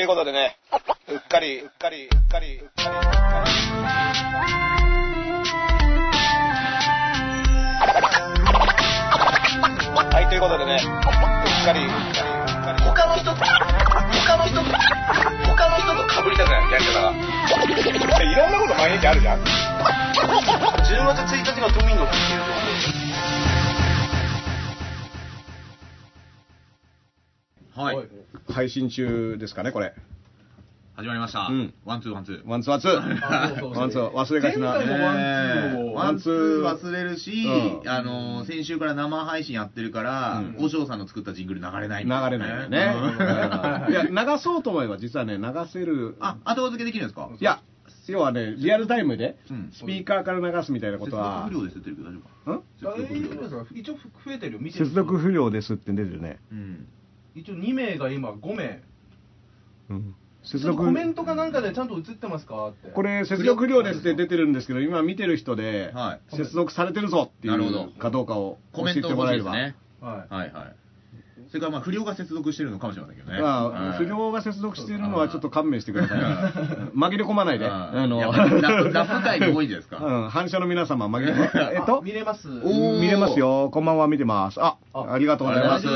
ということでね、うっかり、うっかり、うっかり、うっかり、うっかり。はい、ということでね、うっかり、うっかり、うっかり。他の人と、他の人と、他の人と被りたくない、やり方が。いろんなこと毎日あるじゃん。10月1日が都民の日っていうとはい。配信中ですかね、これ。始まりました。うんワンツーワンツー。ワンツーワンツー。あそうそうそうワンツー、忘れがちな。前回もワンツーをねえワンツー忘れるし、うんあのー先週から生配信やってるから、うんお嬢さんの作ったジングル流れない流れないよね。うんいや、流そうと思えば実はね、流せる。あ、後付けできるんですか？いや、要はね、リアルタイムでうん、スピーカーから流すみたいなことは接続不。良ですって言ってるけど大丈夫かん一応増えてるよ見てる接続不良ですって出てるね。うん。一応2名が今5名。うん。接ちょっと続。コメントかなんかでちゃんと映ってますか？って。これ、接続不良ですって出てるんですけど、今見てる人ではい、接続されてるぞっていうかどうかを教えコメントてもらえれば。はい。はいはい。それからまあ不良が接続してるのかもしれませんけどね。まあ、はい不良が接続しているのはちょっと勘弁してください。紛れ込まないで。うんあの、ラップ界に多いんじゃないですか？うん、反射の皆様、紛れ込ま えっと？見れます見れますよ。こんばんは、見てます。あ、あありがとうございます。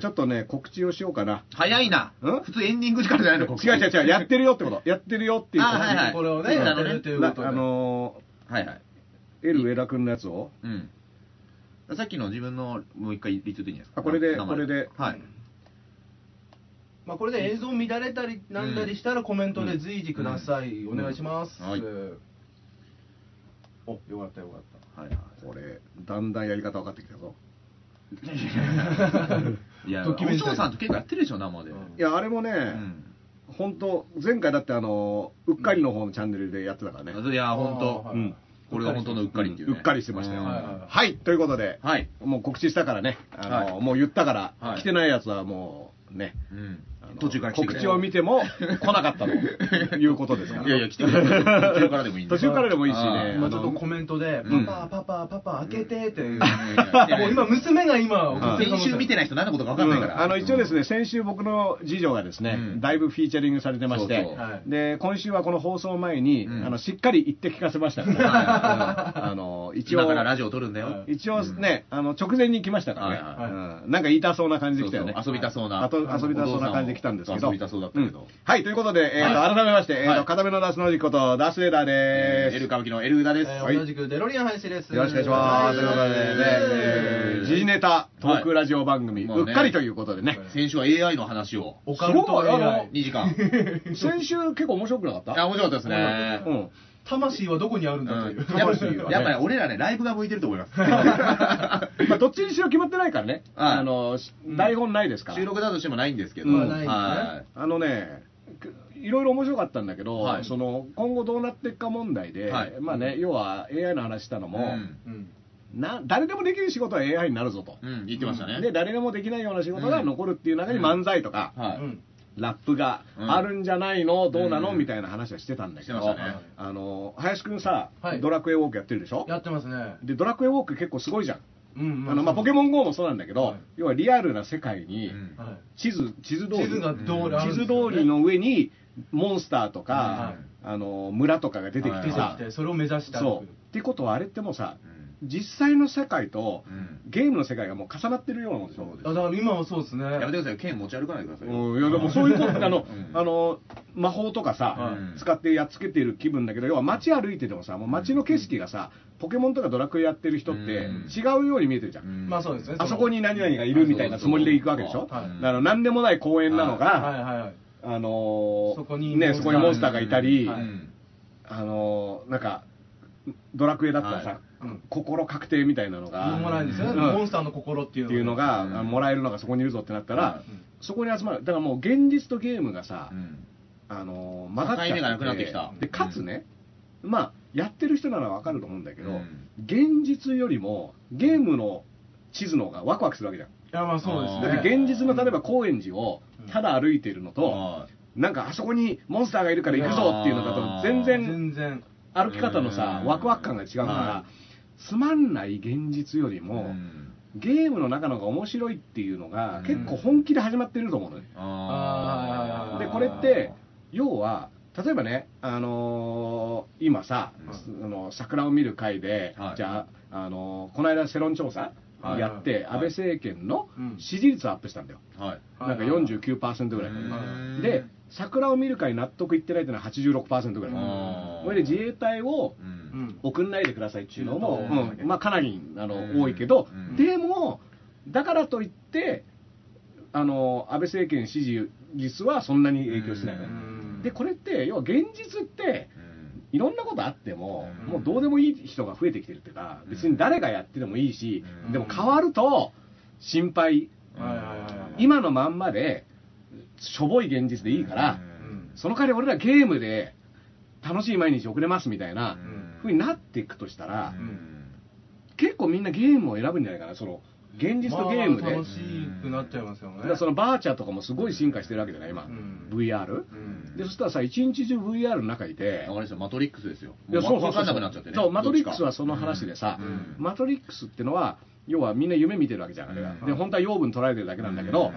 ちょっとね、告知をしようかな。早いな。ん？普通エンディング時間じゃないの、ここ違う違う違う、やってるよってこと。やってるよっていうこと。あはいはいこれをねうんやってるということあのはいはい。ー、エル上田君のやつを。うん。さっきの自分のもう一回リツイートでいいんじゃないですか？あこれで生これで。はい。まあこれで映像乱れたりなんだりしたらコメントで随時ください、お願いします、はい。およかったよかっはいはい。これ、だんだんやり方分かってきたぞ。いや、お嬢さんと結構やってるでしょ、生で。うん。いや、あれもね、うん。本当前回だってあの、うっかりの方のチャンネルでやってたからね。いや、た本当。はい。うんこれが本当のうっかりっていうね。うっかりしてましたよ。うんはいということで、はい。もう告知したからね、あの、はもう言ったから、はい来てないやつはもうね、うん途中から告知を見ても来なかったということですから。いやいや、来てくれる。途中からでもいいんで。途中からでもいいしね。今ちょっとコメントで「うん。パパパパパパ開けて」ってもう。今娘が今送ってる可能性。先週見てない人何のことか分かんないから。うん。あの一応ですね、先週僕の次女がですね、うん。だいぶフィーチャリングされてまして、そうそう。はい。で今週はこの放送前に、うん。あのしっかり言って聞かせましたから、うん。あの一応今からラジオ撮るんだよ。一応ね、あの直前に来ましたからね、はいはいうん。なんか言いたそうな感じで来たよね。そうそう遊びたそうな。あと遊びたそうな感じで来たんですけど。遊びたそうだったけどんはい、ということで、えーとはい改めまして、えーとはい片目のダスノジこと、ダースレーダーでえーす。エル歌舞伎のエルウダです。同じくデロリアン林ですよろしくお願いします。ということでね、えー時事ネタトークラジオ番組、はいうっかりということでね。先週は AI の話を。オカルトすごいあの AI 2時間。い 先週結構面白くなかった？や、面白かったですね。うん。魂はどこにあるんだという、うん。やっぱやっぱり俺らね、ライブが向いてると思います。まあ、どっちにしろ決まってないからね。はいあの、台本ないですから。収録だとしてもないんですけど。うん。ないですね。はあのね、くいろいろ面白かったんだけど、はい。その今後どうなっていくか問題で、はい。まあね、要は AI の話したのい。も、うんうん。な誰でもできる仕事は AI になるぞと。うん、言ってましたね。で誰でもできないような仕事が残るっていう中に漫才とか、ラップがうんあるんじゃないの、どうなの、うんみたいな話はしてたんだけど、ね。あの林くんさ、はい。ドラクエウォークやってるでしょ？やってますね。でドラクエウォーク結構すごいじゃん、うんあのまあ、ポケモン GO もそうなんだけど、はい。要はリアルな世界にうん。はい地図地図通り地図ね。地図通りの上にモンスターとか、はいあの村とかが出てきてさ。き、てそれを目指して歩く。そう。っていうことはあれってもうさうん実際の世界とうん。ゲームの世界がもう重なってるようなもんでしょあだから今はそうですね。やめてください、剣持ち歩かないでくださいよ。うん、いやでもそういうことあの、うん。あの魔法とかさ、はい使ってやっつけてる気分だけど要は街歩いててもさもう街の景色がさポケモンとかドラクエやってる人ってうん。違うように見えてるじゃん、うん。まあそうですね。あそこに何々がいるみたいなつもりで行くわけでしょ、はい。だから何でもない公園なのが、はいはいはい。あのーそこにね、モンスターそこにモンスターがいたり、あのーなんかドラクエだったらさ、心確定みたいなのが、もらえるん。ですよモンスターの心っていうのっていうのが、もらえるのがそこにいるぞってなったら、はいそこに集まる。だからもう現実とゲームがさ、うん。あのー混ざっちゃってでかつね、まあやってる人ならわかると思うんだけど、うん。現実よりもゲームの地図の方がワクワクするわけじゃん。いやまあそうですね。だって現実の例えば高円寺をただ歩いてるのと、はなんかあそこにモンスターがいるから行くぞっていうのだと全然全然。歩き方のさうん。ワクワク感が違うから、はつまんない現実よりいも、うん。ゲームの中の方が面白いっていうのが、うん。結構本気で始まってると思うのね、あー。でこれって要は例えばね、あのー今さ、あの桜を見る会で、はい。じゃあ、あのーこの間世論調査はいやって、はい。安倍政権のうん。支持率をアップしたんだよ、はい。なんかはい。はい49%ぐらい、うんで桜を見る会納得いってないっていうのは86%ぐらい、うんこれで自衛隊を送んないでくださいっていうのも、うん。うん。まあ、かなりあの、うん。多いけど、うん。でも、だからといって、あの安倍政権支持率はそんなに影響しない。でこれって、要は現実って、いろんなことあっても、うん。もうどうでもいい人が増えてきてるっていうか、別に誰がやってでもいいし、うん。でも変わると心配、今のまんまで、しょぼい現実でいいから、うん。その代わり俺らゲームで楽しい毎日送れますみたいなうん。風になっていくとしたら、うん。結構みんなゲームを選ぶんじゃないかな、その現実とゲームで。まあ楽しくなっちゃいますよね。そのバーチャとかもすごい進化してるわけじゃない、今、うん。VR。うんでそしたらさ、一日中 VR の中いて、あれですよ、マトリックスですよ。そうそうそうわかんなくなっちゃってね。そうマトリックスはその話でさ、うん。マトリックスってのは、要はみんな夢見てるわけじゃん、ん。で本当は養分取られてるだけなんだけど、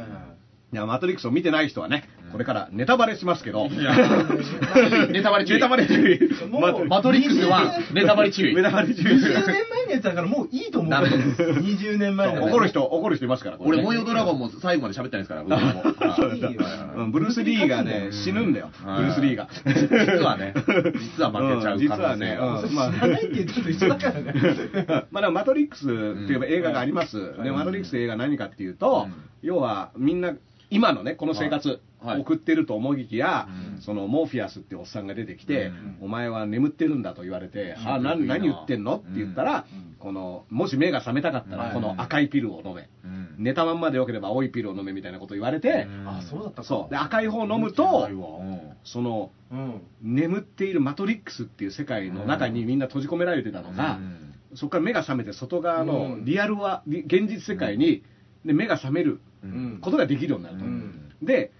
いやマトリックスを見てない人はねうん、これからネタバレしますけど、ネタバレ注意。ネタバレ注意。もうマトリックスはネタバレ注意。ネタバレ注意。20年前のやつだからもういいと思うダメ20年前の怒る人、怒る人いますから、俺、ね。模様ドラゴンも最後まで喋ってないですから、ブルース・リーがね、うん死ぬんだよ、ブはいルース・リーが。実はね、実は負けちゃう実はね、うん。まあ。知らないって言ってると一緒だからね。まあでもマトリックスっていう映画があります、うんでマトリックス映画何かっていうと、うん。要はみんな、今のね、この生活、送ってると思いきや、うん。そのモーフィアスっておっさんが出てきて、うん。お前は眠ってるんだと言われて、うん。はあ何言ってんのって言ったら、うん。このもし目が覚めたかったら、うん。この赤いピルを飲め、うん。寝たまんまでよければ青いピルを飲めみたいなこと言われて、うん。あそうだったか。そう。で赤い方を飲むと、うん。そのうん。眠っているマトリックスっていう世界の中にみんな閉じ込められてたのが、そこから目が覚めて外側のうん。リアルは、リ現実世界に、で目が覚めるうん。ことができるようになると、うん。で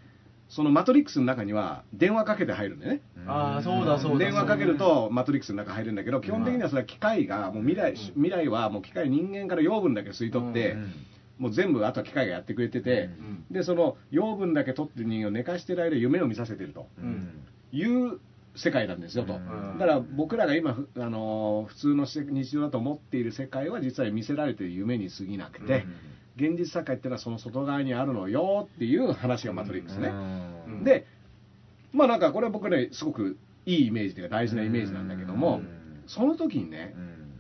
そのマトリックスの中には電話かけて入るんだよね。ああそうだそうだ電話かけるとマトリックスの中入るんだけど基本的にはそれは機械がもう未来未来はもう機械人間から養分だけ吸い取って、うん。もう全部あとは機械がやってくれてて、うん。でその養分だけ取ってる人間を寝かしてる間夢を見させてるとうん。いう世界なんですよと、うん。だから僕らが今、ふあのー普通のせ日常だと思っている世界は実は見せられている夢に過ぎなくて、現実世界っていうのはその外側にあるのよっていう話がマトリックスね、うん。でまあなんかこれは僕ねすごくいいイメージというか大事なイメージなんだけども、うん。その時にね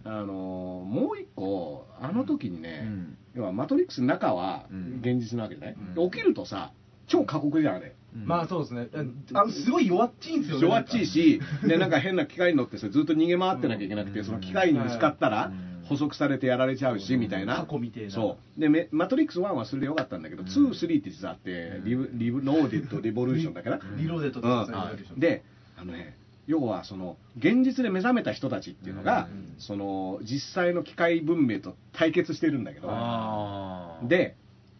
う、ん。あのーもう一個あの時にね、うん。要はマトリックスの中はうん。現実なわけじゃない、うん。起きるとさ超過酷じゃんあれ。まあそうですね。あのすごい弱っちいんですよね弱っちいし、でなんか変な機械に乗ってさずっと逃げ回ってなきゃいけなくて、うん。その機械にぶつかったらうん捕捉されてやられちゃうし、うんみたいな。過去みてえな。そう。で、めマトリックス1はそれでよかったんだけど、うん。2、3って実はあって、リブリブローデッド・リボリューションだから。リローデットとうん。かそういうので、あのね、要はその現実で目覚めた人たちっていうのが、うん。その実際の機械文明と対決してるんだけど、で、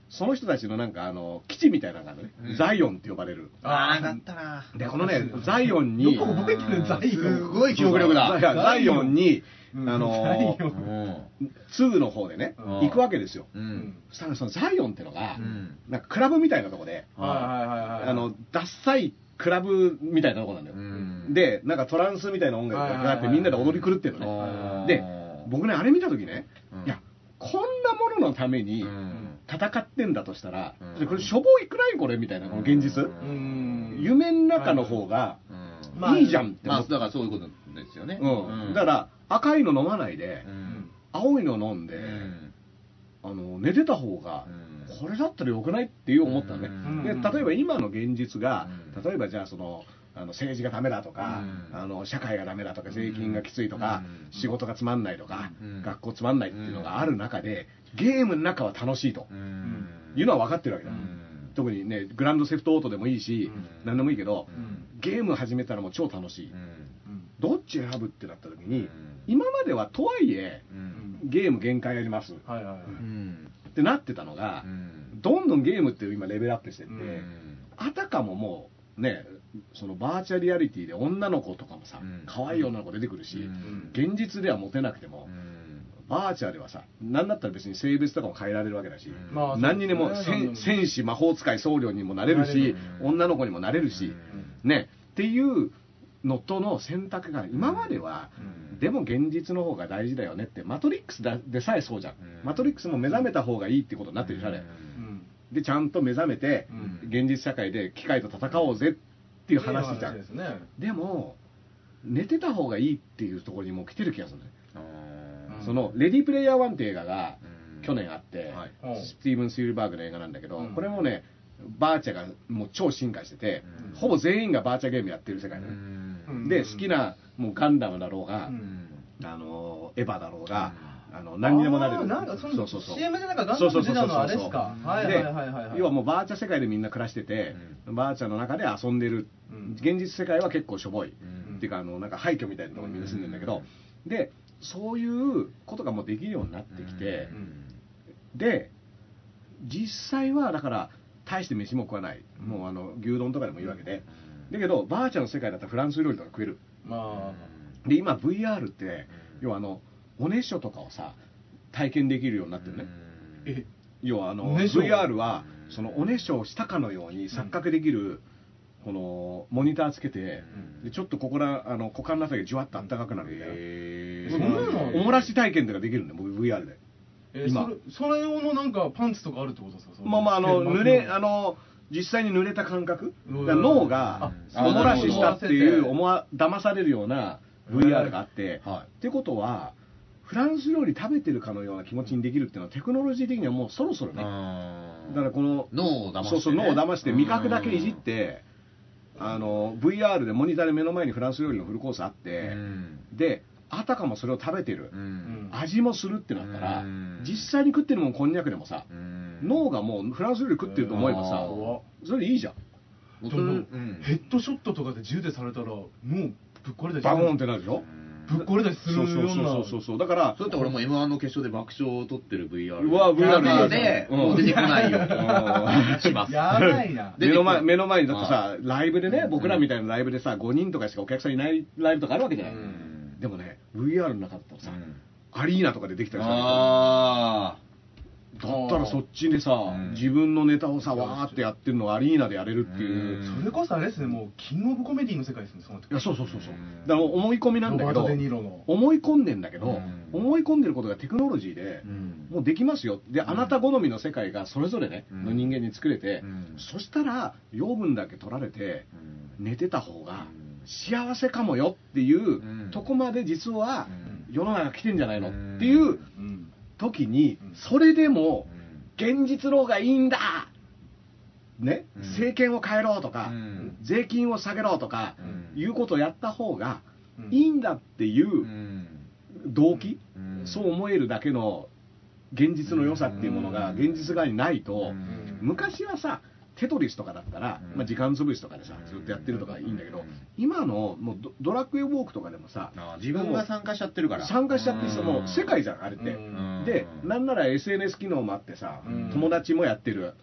その人たちのなんかあの基地みたいなのがね、うん。ザイオンって呼ばれる。あーだったな。で、このね、ザイオンに、よく覚えてるザイオン。すごい記憶力だ。ザイオンに、うんあのザイオー、ン。うん。2の方でね、うん。行くわけですよ。うん。そしたらそのザイオンってのが、うん。なんかクラブみたいなとこで、あの、ダッサいクラブみたいなとこなんだよ。うん。で、なんかトランスみたいな音楽があってみんなで踊り狂ってるのね。で、僕ね、あれ見たときね、うん。いや、こんなもののためにうん。戦ってんだとしたら、うん。これしょぼいくないこれみたいな、この現実？うん。夢の中の方がいいじゃんってまあ。だからそういうことですよね。うん。だから、赤いの飲まないでう、ん、青いの飲んで、うん。あの、寝てた方がうん、これだったらよくないっていう思ったのね。うん。で、例えば今の現実がうん、例えばじゃあその、あの政治がダメだとか、うん。あの社会がダメだとか、税金がきついとか、うん。仕事がつまんないとか、うん。学校つまんないっていうのがある中で、ゲームの中は楽しいとうん。いうのは分かってるわけだ。うん。特にね、グランドセフトオートでもいいし、うん。何でもいいけど、うん。ゲーム始めたらもう超楽しい。うんどっち選ぶってなった時に、うん。今まではとはいえ、うん。ゲーム限界あります。はいはいはい。うん。ってなってたのが、うん。どんどんゲームって今レベルアップしてって、うん。あたかももうねそのバーチャリアリティで女の子とかもさ、うん。可愛い女の子出てくるし、うん。現実ではモテなくても、バーチャルはさ何だったら別に性別とかも変えられるわけだし、うん。まあ何にでも戦戦士魔法使い僧侶にもなれるし、うん。女の子にもなれるし、うん。ね。っていうのとの選択が今までは、うん。でも現実の方が大事だよねってマトリックスだでさえそうじゃん、うん。マトリックスも目覚めた方がいいってことになってるじゃん、あれうん。でちゃんと目覚めて、うん。現実社会で機械と戦おうぜっていう話じゃん、でも寝てた方がいいっていうところにもう来てる気がするね、うんその「レディー。プレイヤー1」って映画がうん。去年あって、スティーブン・スピルバーグの映画なんだけど、うん。これもねバーチャがもう超進化してて、うん。ほぼ全員がバーチャゲームやってる世界だね、うんで好きなもうガンダムだろうが、うん。あのエヴァだろうが、あの何にでもなれる。なんかそのそうそうそう。CM でなんかガンダム出たのあれっすか要はもうバーチャ世界でみんな暮らしてて、バーチャの中で遊んでる、うん。現実世界は結構しょぼい、うん。っていうかあのなんか廃墟みたいなところにみんな住んでるんだけど、でそういうことがもうできるようになってきて、で実際はだから大して飯も食わない、もうあの牛丼とかでもいいわけで、だけどバーチャの世界だったらフランス料理とか食える。まで今 VR って要はあのおねしょとかをさ体験できるようになってるね、あえ？要はあの VR はそのおねしょをしたかのように錯覚できる、このモニターつけて、でちょっとここらあの股間のあたりがじゅわっとあったかくなるみたいな、へそんなのおもらし体験とかできるんだよ VR で。え今それそれ用のなんかパンツとかあるってことですか？まあまああのえ濡れあの実際に濡れた感覚？脳があおもらししたっていうあ思わ騙されるような VR があって、はってことはフランス料理食べてるかのような気持ちにできるっていうのはテクノロジー的にはもうそろそろね。だからこの脳を騙してね。そうそう脳を騙して味覚だけいじってあの VR でモニターで目の前にフランス料理のフルコースあって、であたかもそれを食べてる、うん。味もするってなったら、うん。実際に食ってるもんこんにゃくでもさ、うん脳がもうフランス料理食ってると思えばさ、それでいいじゃん。でもう。ん。ヘッドショットとかで銃でされたらもうぶっ壊れたりバゴンってなるでしょ？ぶっ壊れたりするような。そうそうそうそうそうだからそうやって俺も M1 の決勝で爆笑を取ってる VR うわ VR 中でうん。もう出てこないよ。うん。します。やばいな。目の前目の前にだってさライブでね僕らみたいなライブでさ5人とかしかお客さんいないライブとかあるわけじゃない、うん。でもね VR の中だったらさ、うん。アリーナとかでできたりさあだったらそっちでさ、うん。自分のネタをさわーってやってるのをアリーナでやれるっていう、うん。それこそあれですねもうキングオブコメディの世界ですねその時。いやそうそうそうそう。うんだから思い込みなんだけどロバートデニーロの。思い込んでんだけど、うん。思い込んでることがテクノロジーで、うん。もうできますよ。であなた好みの世界がそれぞれね、うん。の人間に作れて、うん。そしたら養分だけ取られてうん。寝てた方がうん。幸せかもよっていううん。とこまで実はうん。世の中来てんじゃないのっていううん時にうん。それでもうん。現実の方がいいんだ。ね？うん。政権を変えろとかうん。税金を下げろとかうん。いうことをやった方がうん。いいんだっていううん。動機？うん。そう思えるだけの現実の良さっていうものが現実側にないとうん。昔はさテトリスとかだったら、うん。まあ、時間潰しとかでさずっとやってるとかいいんだけどうん。今のもうドドラクエウォークとかでもさ自分が参加しちゃってるから。参加しちゃってさうん。もう世界じゃんあれって。うん。でなんなら SNS 機能もあってさうん。友達もやってる。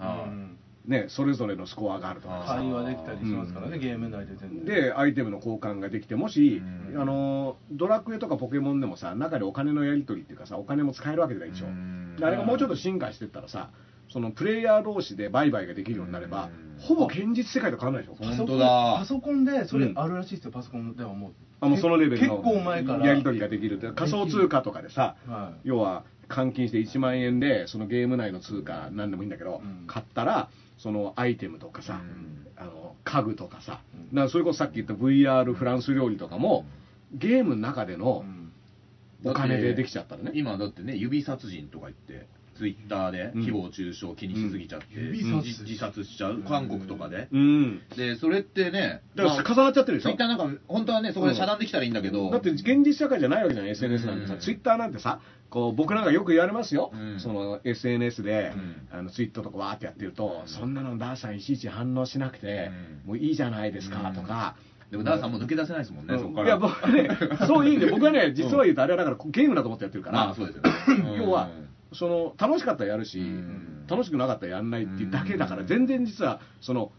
ねそれぞれのスコアがあるとかさ。会話できたりしますからね、ゲーム内で全然。でアイテムの交換ができてもし、うん。あのドラクエとかポケモンでもさ中でお金のやり取りっていうかさお金も使えるわけじゃないでしょ、うん。であれがもうちょっと進化してったらさそのプレイヤー同士で売買ができるようになれば、うん。ほぼ現実世界と変わらないでしょ、うんパソコン本当だパソコンでそれうん。あるらしいですよ、パソコンではもう。あもうそのレベルの結構前から。やり取りができる仮想通貨とかでさ、は要は換金して1万円でそのゲーム内の通貨何でもいいんだけど、うん。買ったらそのアイテムとかさ、うん。あの家具とかさ、うん。だからそれこそさっき言った VR フランス料理とかも、ゲームの中でいのうん。お金でできちゃったらね、今だってね指殺人とか言ってツイッターでうん。誹謗中傷気にしすぎちゃって、自自殺しちゃう韓国とかで、うん。でそれってねだからまあ重なっちゃってるでしょ？ツイッターなんか本当はねそこで遮断できたらいいんだけど、だって現実社会じゃないわけじゃない SNS なんてさ、うん。ツイッターなんてさこう僕なんかよく言われますよ、うん。その SNS で、うん。あのツイートとかわーってやってると、うん。そんなのダーさんいちいち反応しなくて、うん。もういいじゃないですか、うん。とか。でもダーさんも抜け出せないですもんね、うん。そこから。いや僕はねそういう意味で僕はね実は言うとあれはだからゲームだと思ってやってるから、まあそうですよね。要はその楽しかったらやるし、うん。楽しくなかったらやんないっていうだけだから、うん。全然実はその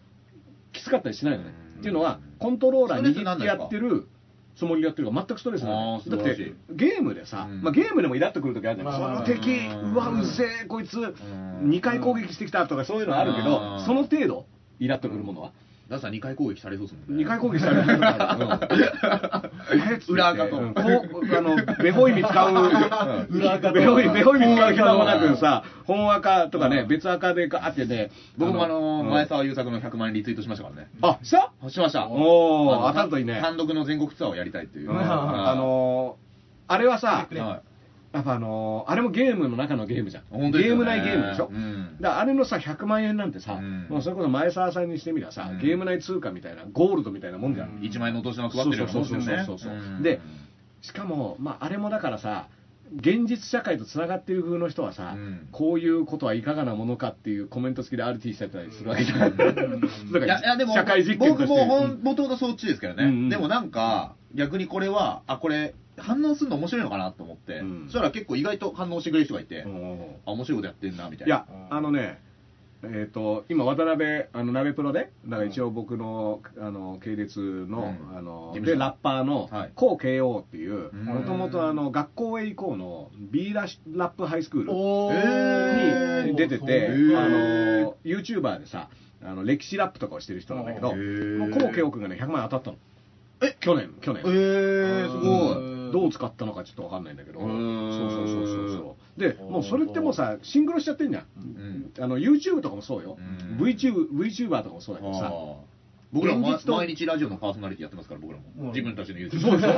きつかったりしないのね、うん。っていうのはコントローラー握ってやってるつもりでやってるから全くストレスないだってゲームでさ、うん。まあ、ゲームでもイラっとくる時あるじゃん、まあまあまあ。この敵うわうぜえこいつん。2回攻撃してきたとかそういうのあるけど、うん。その程度イラっとくるものは、だから2回攻撃されそうですもんね。2回攻撃される。う裏垢と。うん。こうあのベホイミ使う。裏垢と。ベホイベホイミ使う暇もなくさ本赤とかね別赤でガーってね僕もあの、うん。前澤友作の100万円リツイートしましたからね。あした？しました。おー当たるといいね。単独の全国ツアーをやりたいっていう。うん。あのーあれはさ、はやっぱあのーあれもゲームの中のゲームじゃん。本当ですよねゲーム内ゲームでしょ？うんだからあれのさ、100万円なんてさ、うんもうそれこそ前澤さんにしてみりゃさ、うんゲーム内通貨みたいな、ゴールドみたいなもんじゃん。い。1万円のお年玉配ってるようなもんですよね。そうそうそうそううんでしかも、まあ、あれもだからさ、現実社会とつながってる風の人はさ、うんこういうことはいかがなものかっていうコメント付きで RT してたりするわけじゃん。だからいや、いやでも、社会実験として。僕もほん、もともとそっちですけどね。うんうんでもなんか、逆にこれは、あ、これ、反応するの面白いのかなと思って、うん。そしたら結構意外と反応してくれる人がいて、うんあ、面白いことやってんな、みたいな。いや、あのね、えっ、と、今、渡辺、あの、鍋プロで、だから一応僕の、あの、系列の、うん。あの、で、ラッパーのはい、コウ KO っていう、うん。もともとあの、学校へ行こうの、B ララップハイスクールに出てて、あの、YouTuber でさ、あの、歴史ラップとかをしてる人なんだけど、へー。もう KO 君がね、100万円当たったの。え？去年、去年。えー、すごい。うんどう使ったのかちょっとわかんないんだけど、うそんうそうそうそうそう。で、もうそれってもうさ、シンクロしちゃってんじゃん。んあの YouTube とかもそうよ、うん VTuber, VTuber とかもそうだけどさ、僕らも毎日ラジオのパーソナリティやってますから、僕らも。自分たちの YouTube。そうでしょ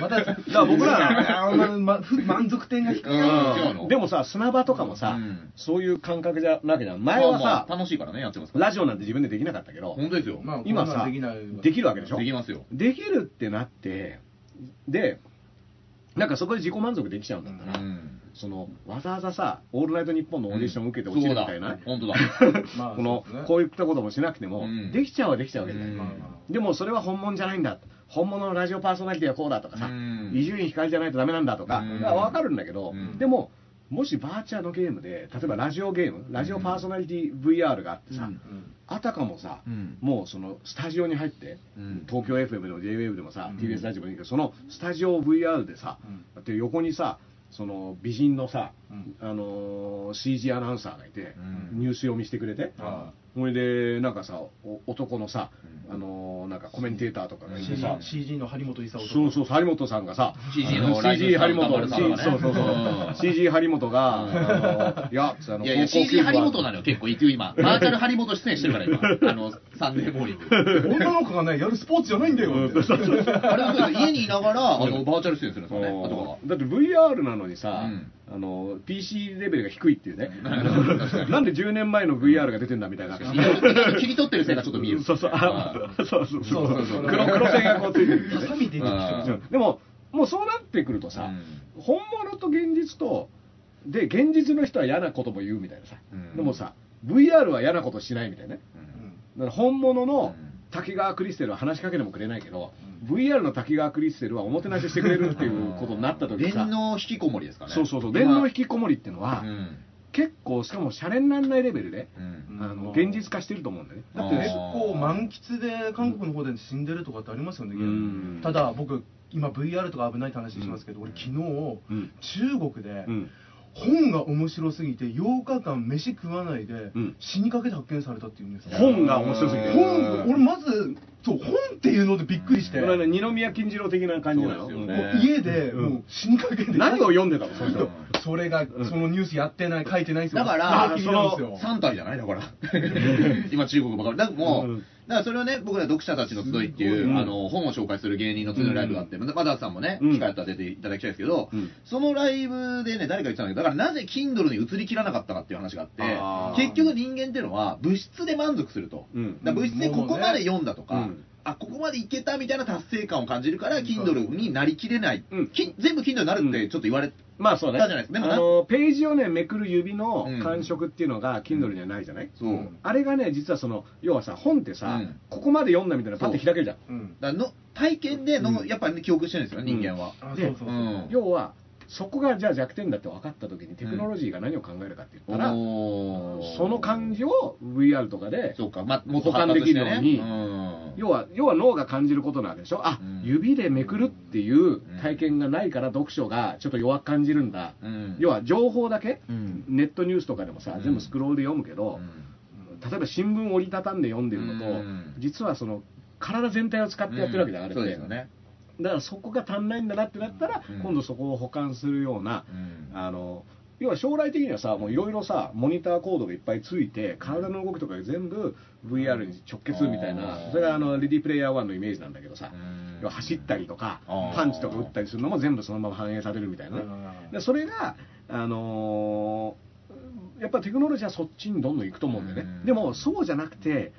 また、だから僕ら満足点が低いうんな。でもさ、砂場とかもさ、うんそういう感覚じゃなわけじゃん。前はまあさ、まあ楽しいからね、やってますから。ラジオなんて自分でできなかったけど、本当ですよ。まあ今さできるわけでしょできますよ。できるってなって、で、なんかそこで自己満足できちゃうんだったら、うん。そのわざわざさ、オールナイトニッポンのオーディション受けて落ちるみたいな、このこういったこともしなくても、うん。できちゃうはできちゃうわけじゃない、うん。でもそれは本物じゃないんだ。本物のラジオパーソナリティはこうだとかさうん。伊集院光じゃないとダメなんだとか。うん。分かるんだけど、うん。でももしバーチャーのゲームで例えばラジオゲームラジオパーソナリティ VR があってさ、うんあたかもさ、うん。もうそのスタジオに入って、うん。東京 FM でも JWAVE でもさ、うん。TBS ラジオでもいいけどそのスタジオ VR でさ、だって横にさその美人のさ、うん。あのー CG アナウンサーがいて、うん。ニュース読みしてくれて、あそれでなんかさお男のさ、あのーなんかコメンテーターとかがいてさ、CG, の張本勲とか。そうそう張本さんがさ CG の CG 張本そうそうそう。うん。CG 張本が、いやつあのいやいや、CG 張本なのよ、結構、一応今。バーチャル張本出演してるから、今。あの、サンデーモーニング。女の子がねやるスポーツじゃないんだよあれもそうですよ家にいながら、あの、バーチャル出演するんですよね、あとかは。だって VR なのにさ、うんあの PC レベルが低いっていうね。なんで10年前の VR が出てんだみたいな。切り取ってる線がちょっと見える。そうそう。そうそうそう。そうそうそう。黒黒線がこうついてるハサミ出てきてう。んでももうそうなってくるとさ、本物と現実とで現実の人は嫌なことも言うみたいなさ、うん。でもさ VR は嫌なことしないみたいなね。うん。だから本物のうん滝川クリステルは話しかけてもくれないけど、VR の滝川クリステルはおもてなししてくれるっていうことになった時さ。電脳引きこもりですかね。そうそうそう。電脳引きこもりっていうのは、うん。結構しかもシャレにならないレベルで、うん。あの現実化してると思うんだよね。だって結ね構満喫で韓国の方で死んでるとかってありますよね、うん。ただ僕今 VR とか危ないって話しますけど、俺昨日、うん。中国でうん本が面白すぎて8日間飯食わないでうん。死にかけて発見されたっていうんですよ。本が面白すぎて。本俺まずそう本っていうのでびっくりして、二宮金次郎的な感じなのそうですよね。家でもう死にかけて、何を読んでたのその人それがそのニュースやってない書いてないんですよだから気になるんですよ。3体じゃないだから。今中国ばかり。だからもう、うん。だからそれはね、僕ら読者たちの集いっていう、あの、本を紹介する芸人の集いのライブがあって、まださんもね、うん。機会あったら出ていただきたいですけど、うん。そのライブでね、誰か言ってたんだけど、だからなぜ Kindle に移りきらなかったかっていう話があって結局人間っていうのは物質で満足すると。物質でここまで読んだとか、うんあ、ここまでいけたみたいな達成感を感じるから、Kindle になりきれない。うん。き全部 Kindle になるってちょっと言われまあそうね。たじゃないですか。でもなあのページをねめくる指のうん。感触っていうのが Kindle にはないじゃない、そう。あれがね実はその要はさ本ってさ、うん。ここまで読んだみたいなパッて開けるじゃん。う。んだからの体験での、うん。やっぱり、ね、記憶してるんですよね、人間は。そうそうそう、うん。要はそこがじゃあ弱点だって分かった時にテクノロジーが何を考えるかって言ったら、おー。その感じを VR とかでそうか、ま、もっと保管できるようにね要は要は脳が感じることなわけでしょ。あ、うん。指でめくるっていう体験がないから読書がちょっと弱く感じるんだ、うん。要は情報だけ、うん。ネットニュースとかでもさうん。全部スクロールで読むけど、例えば新聞折りたたんで読んでるのと、うん。実はその体全体を使ってやってるわけじゃん、あれってそうよね。だからそこが足んないんだなってなったら、うん。今度そこを補完するような、うん。あの要は将来的にはさもういろいろさモニターコードがいっぱいついて体の動きとかが全部 VR に直結みたいな、うん。それがあのレディープレイヤー1のイメージなんだけどさ、うん。要は走ったりとかパンチとか打ったりするのも全部そのまま反映されるみたいな。ね、でそれが、あのーやっぱテクノロジーはそっちにどんどん行くと思うんだよね、うん。でもそうじゃなくて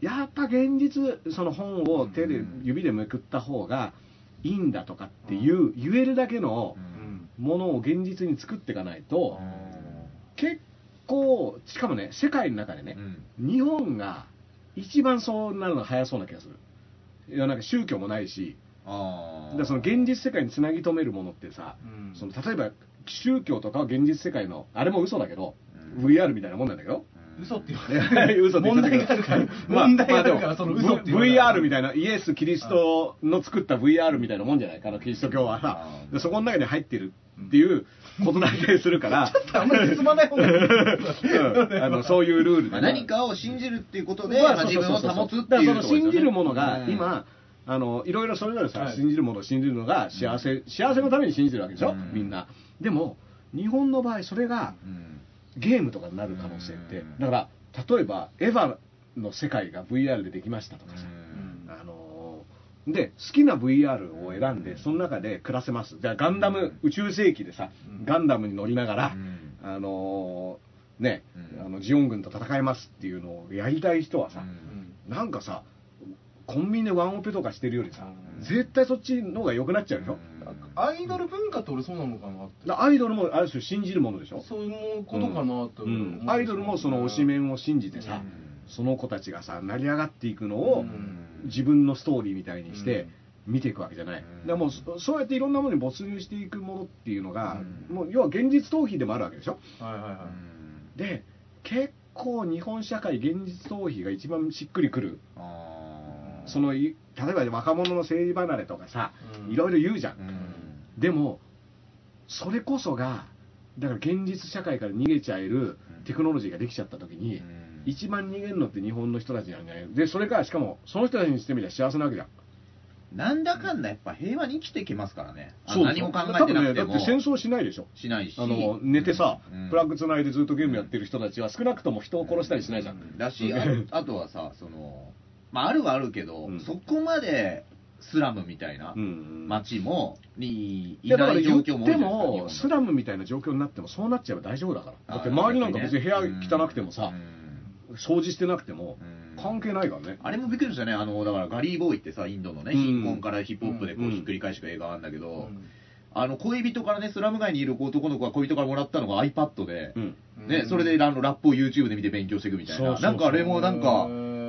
やっぱ現実その本を手でうん。指でめくった方がいいんだとかっていう言えるだけのものを現実に作っていかないと、結構しかもね世界の中でね、日本が一番そうなるのが早そうな気がする。いやなんか宗教もないしだからその現実世界につなぎ止めるものってさ、うん。その例えば宗教とかは現実世界のあれも嘘だけど、うん。VR みたいなもんなんだけど嘘ってい言われや嘘って言 問題があるから。まあ問題があるからその嘘って言われ V- る VR みたいなイエス・キリストの作った VR みたいなもんじゃないかなキリスト教はさ。そこの中に入ってるっていうことな気がするから。あんまり進まない方がいい。うん。あのそういうルールで。まあ何かを信じるっていうことで、自分を保つっていうところですよね信じるものがうん。今、あのいろいろそれぞれさ、はい。信じるものを信じるのが幸せ、幸せのために信じてるわけでしょ、うん。みんな。でも日本の場合それがうんゲームとかになる可能性って、うん。だから例えばエヴァの世界が VR でできましたとかさ、うん。あのーで好きな VR を選んでその中で暮らせます。じゃあガンダム、宇宙世紀でさうん。ガンダムに乗りながら、うん。あのーね、うん。あのジオン軍と戦えますっていうのをやりたい人はさ、うん。なんかさコンビニでワンオペとかしてるよりさ、うん。絶対そっちの方が良くなっちゃうでしょ、アイドル文化って俺そうなのかなって。だアイドルもある種信じるものでしょ、そういうことかなとう。ん。思うん。アイドルもその推しメンを信じてさ、うん。その子たちがさ成り上がっていくのをうん。自分のストーリーみたいにして見ていくわけじゃない、うん。だもうそそうやっていろんなものに没入していくものっていうのが、うん。もう要は現実逃避でもあるわけでしょ？はいはいはい。で結構日本社会現実逃避が一番しっくりくるそのい例えば若者の政治離れとかさ、うん。いろいろ言うじゃん、うん。でもそれこそがだから現実社会から逃げちゃえるテクノロジーができちゃった時に、うん。一番逃げるのって日本の人たちなんじゃない？でそれがしかもその人たちにしてみれば幸せなわけじゃん。なんだかんだやっぱ平和に生きていけますからね。あそう。何も考えてなくても。多分ね、だって戦争しないでしょ。しないし。あの寝てさ、うん。プラグつないでずっとゲームやってる人たちは少なくとも人を殺したりしないじゃん、うん。だし、ああとはさ、その、まああるはあるけど、うん。そこまでスラムみたいなうん街も、にいいやだからない状況も多い言ってじゃないですかもスラムみたいな状況になってもそうなっちゃえば大丈夫だから。あだって周りなんか別に部屋汚くてもさ、うん。掃除してなくてもうん。関係ないからね、あれもびっくりしたね、あのだからガリー・ボーイってさ、インドのね、うん。貧困からヒップホップでこううん。ひっくり返していく映画があるんだけど、うん。あの恋人からね、スラム街にいる男の子が恋人からもらったのが iPad で、うん。ね、それであのラップを YouTube で見て勉強していくみたいな、そうそうそう。なんかあれもなんか、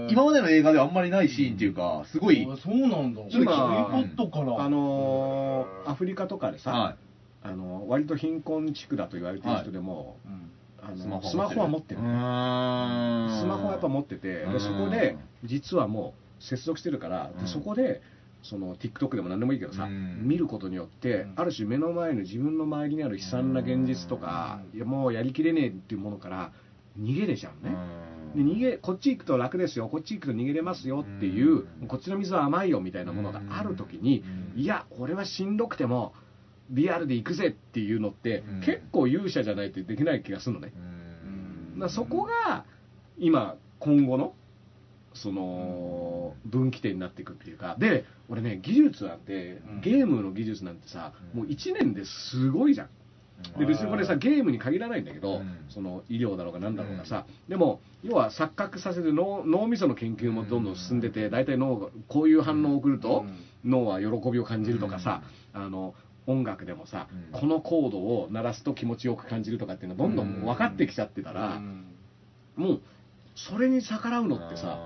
今までの映画ではあんまりないシーンっていうか、すごい、あそうなんだ。今 iPod から。あのーアフリカとかでさ、はあの割と貧困地区だと言われてる人でも、うん。あい、のスマホは持ってる、うーん。スマホはやっぱ持ってて、うん。でそこで実はもう接続してるから、うん。でそこでその TikTok でも何でもいいけどさ、うん。見ることによって、うん。ある種目の前の自分の周りにある悲惨な現実とか、うん。いやもうやりきれねえっていうものから逃げれちゃうね、うんで逃げこっち行くと楽ですよこっち行くと逃げれますよっていう、うん。こっちの水は甘いよみたいなものがある時に、うん。いや俺はしんどくても VR で行くぜっていうのって、うん。結構勇者じゃないとできない気がするのね、うん。だそこが今今後のその分岐点になっていくっていうか。で俺ね技術なんてうん。ゲームの技術なんてさ、うん。もう1年ですごいじゃんで別にこれさゲームに限らないんだけど、うん。その医療だろうが何だろうがさ、でも要は錯覚させる脳脳みその研究もどんどん進んでて大体脳がこういう反応を送ると、脳は喜びを感じるとかさ、あの音楽でもさ、うん。このコードを鳴らすと気持ちよく感じるとかっていうのはどんどん分かってきちゃってたら、もうそれに逆らうのってさ、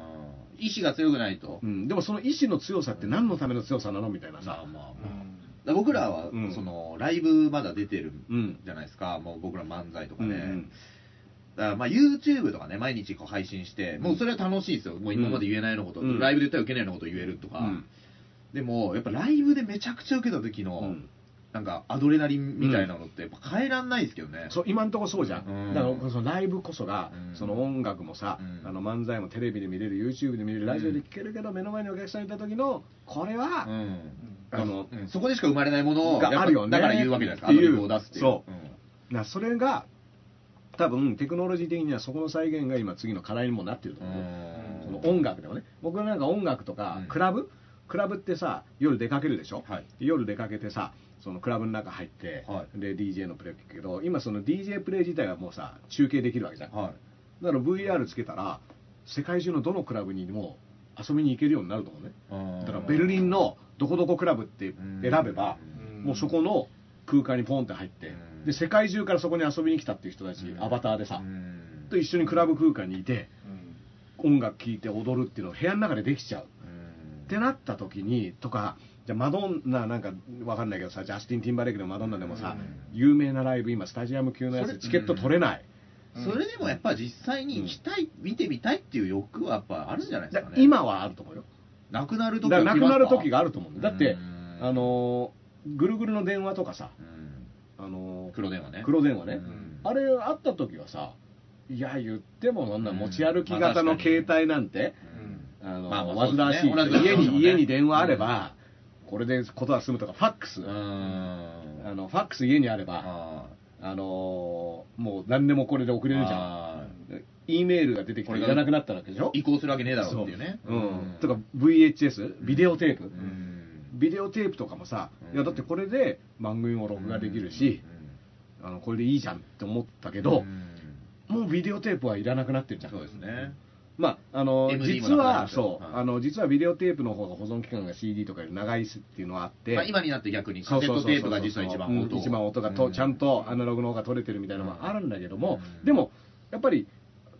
意志が強くないと、うん、でもその意志の強さって何のための強さなのみたいなまあさ、まあまあら僕らは、うん。そのライブまだ出てるうん。じゃないですか、もう僕ら漫才とかで、うんうん。だからまあ YouTube とかね、毎日こう配信して、もうそれは楽しいですよ。もう今まで言えないようなこと、うん。ライブで言ったら受けないようなこと言えるとか。うん。でも、やっぱライブでめちゃくちゃ受けた時の、うん。なんかアドレナリンみたいなのってやっぱ変えらんないですけどね。そう今んとこそうじゃん、うん。だからそのライブこそが、うん。その音楽もさ、うん。あの漫才もテレビで見れる YouTube で見れるラジオで聴けるけど、目の前にお客さんいた時のこれは、うん。あのうん。そこでしか生まれないものを、があるよね。だから言うわけじゃないですか。アドリブを出すっていう。そう。なそれが多分テクノロジー的にはそこの再現が今次の課題にもなってるとう思う、ん。その音楽でもね。僕なんか音楽とかうん。クラブ、クラブってさ夜出かけるでしょ、はい。夜出かけてさそのクラブの中入って、はで DJ のプレイ聞くけど今その DJ プレイ自体はもうさ中継できるわけじゃん、はい。だから VR つけたら世界中のどのクラブにも遊びに行けるようになると思うね。だからベルリンのどこどこクラブって選べば、うん。もうそこの空間にポンって入って、うん。で世界中からそこに遊びに来たっていう人たち、うん。アバターでさ、うん。と一緒にクラブ空間にいてうん。音楽聴いて踊るっていうのを部屋の中でできちゃう。ってなった時にとかじゃあマドンナなんかわかんないけどさジャスティン・ティンバレークのマドンナでもさ、うん。有名なライブ今スタジアム級のやつチケット取れない、それでもやっぱ実際に行きたい、見てみたいっていう欲はやっぱあるんじゃないですだかね。今はあると思うよなくなる時だからなくなる時があると思うんだだってうん。あのーぐるぐるの電話とかさうん。あのー黒電話ね。黒電話ね、うん。あれあった時はさいや言ってもそんなうん持ち歩き型の携帯なんて、うん。あの煩わしい家に家に電話あれば、これでことは済むとかファックス、うん。あのファックス家にあればああのーもう何でもこれで送れるじゃん。あ E メールが出てきていらなくなったわけでしょ？移行するわけねえだろうっていうね。そう。うん。とか VHS ビデオテープ、うん。ビデオテープとかもさ、いやだってこれで番組も録画できるし、あのこれでいいじゃんって思ったけど、うん。もうビデオテープはいらなくなってるじゃん。そうですね。まあ、あの実はそう、はいあの実はビデオテープの方が保存期間が CD とかより長いっていうのはあって、まあ今になって逆にカセットテープが実は一番音うん。一番音がと、うんちゃんとアナログの方が取れてるみたいなのもあるんだけども、うん。でもやっぱり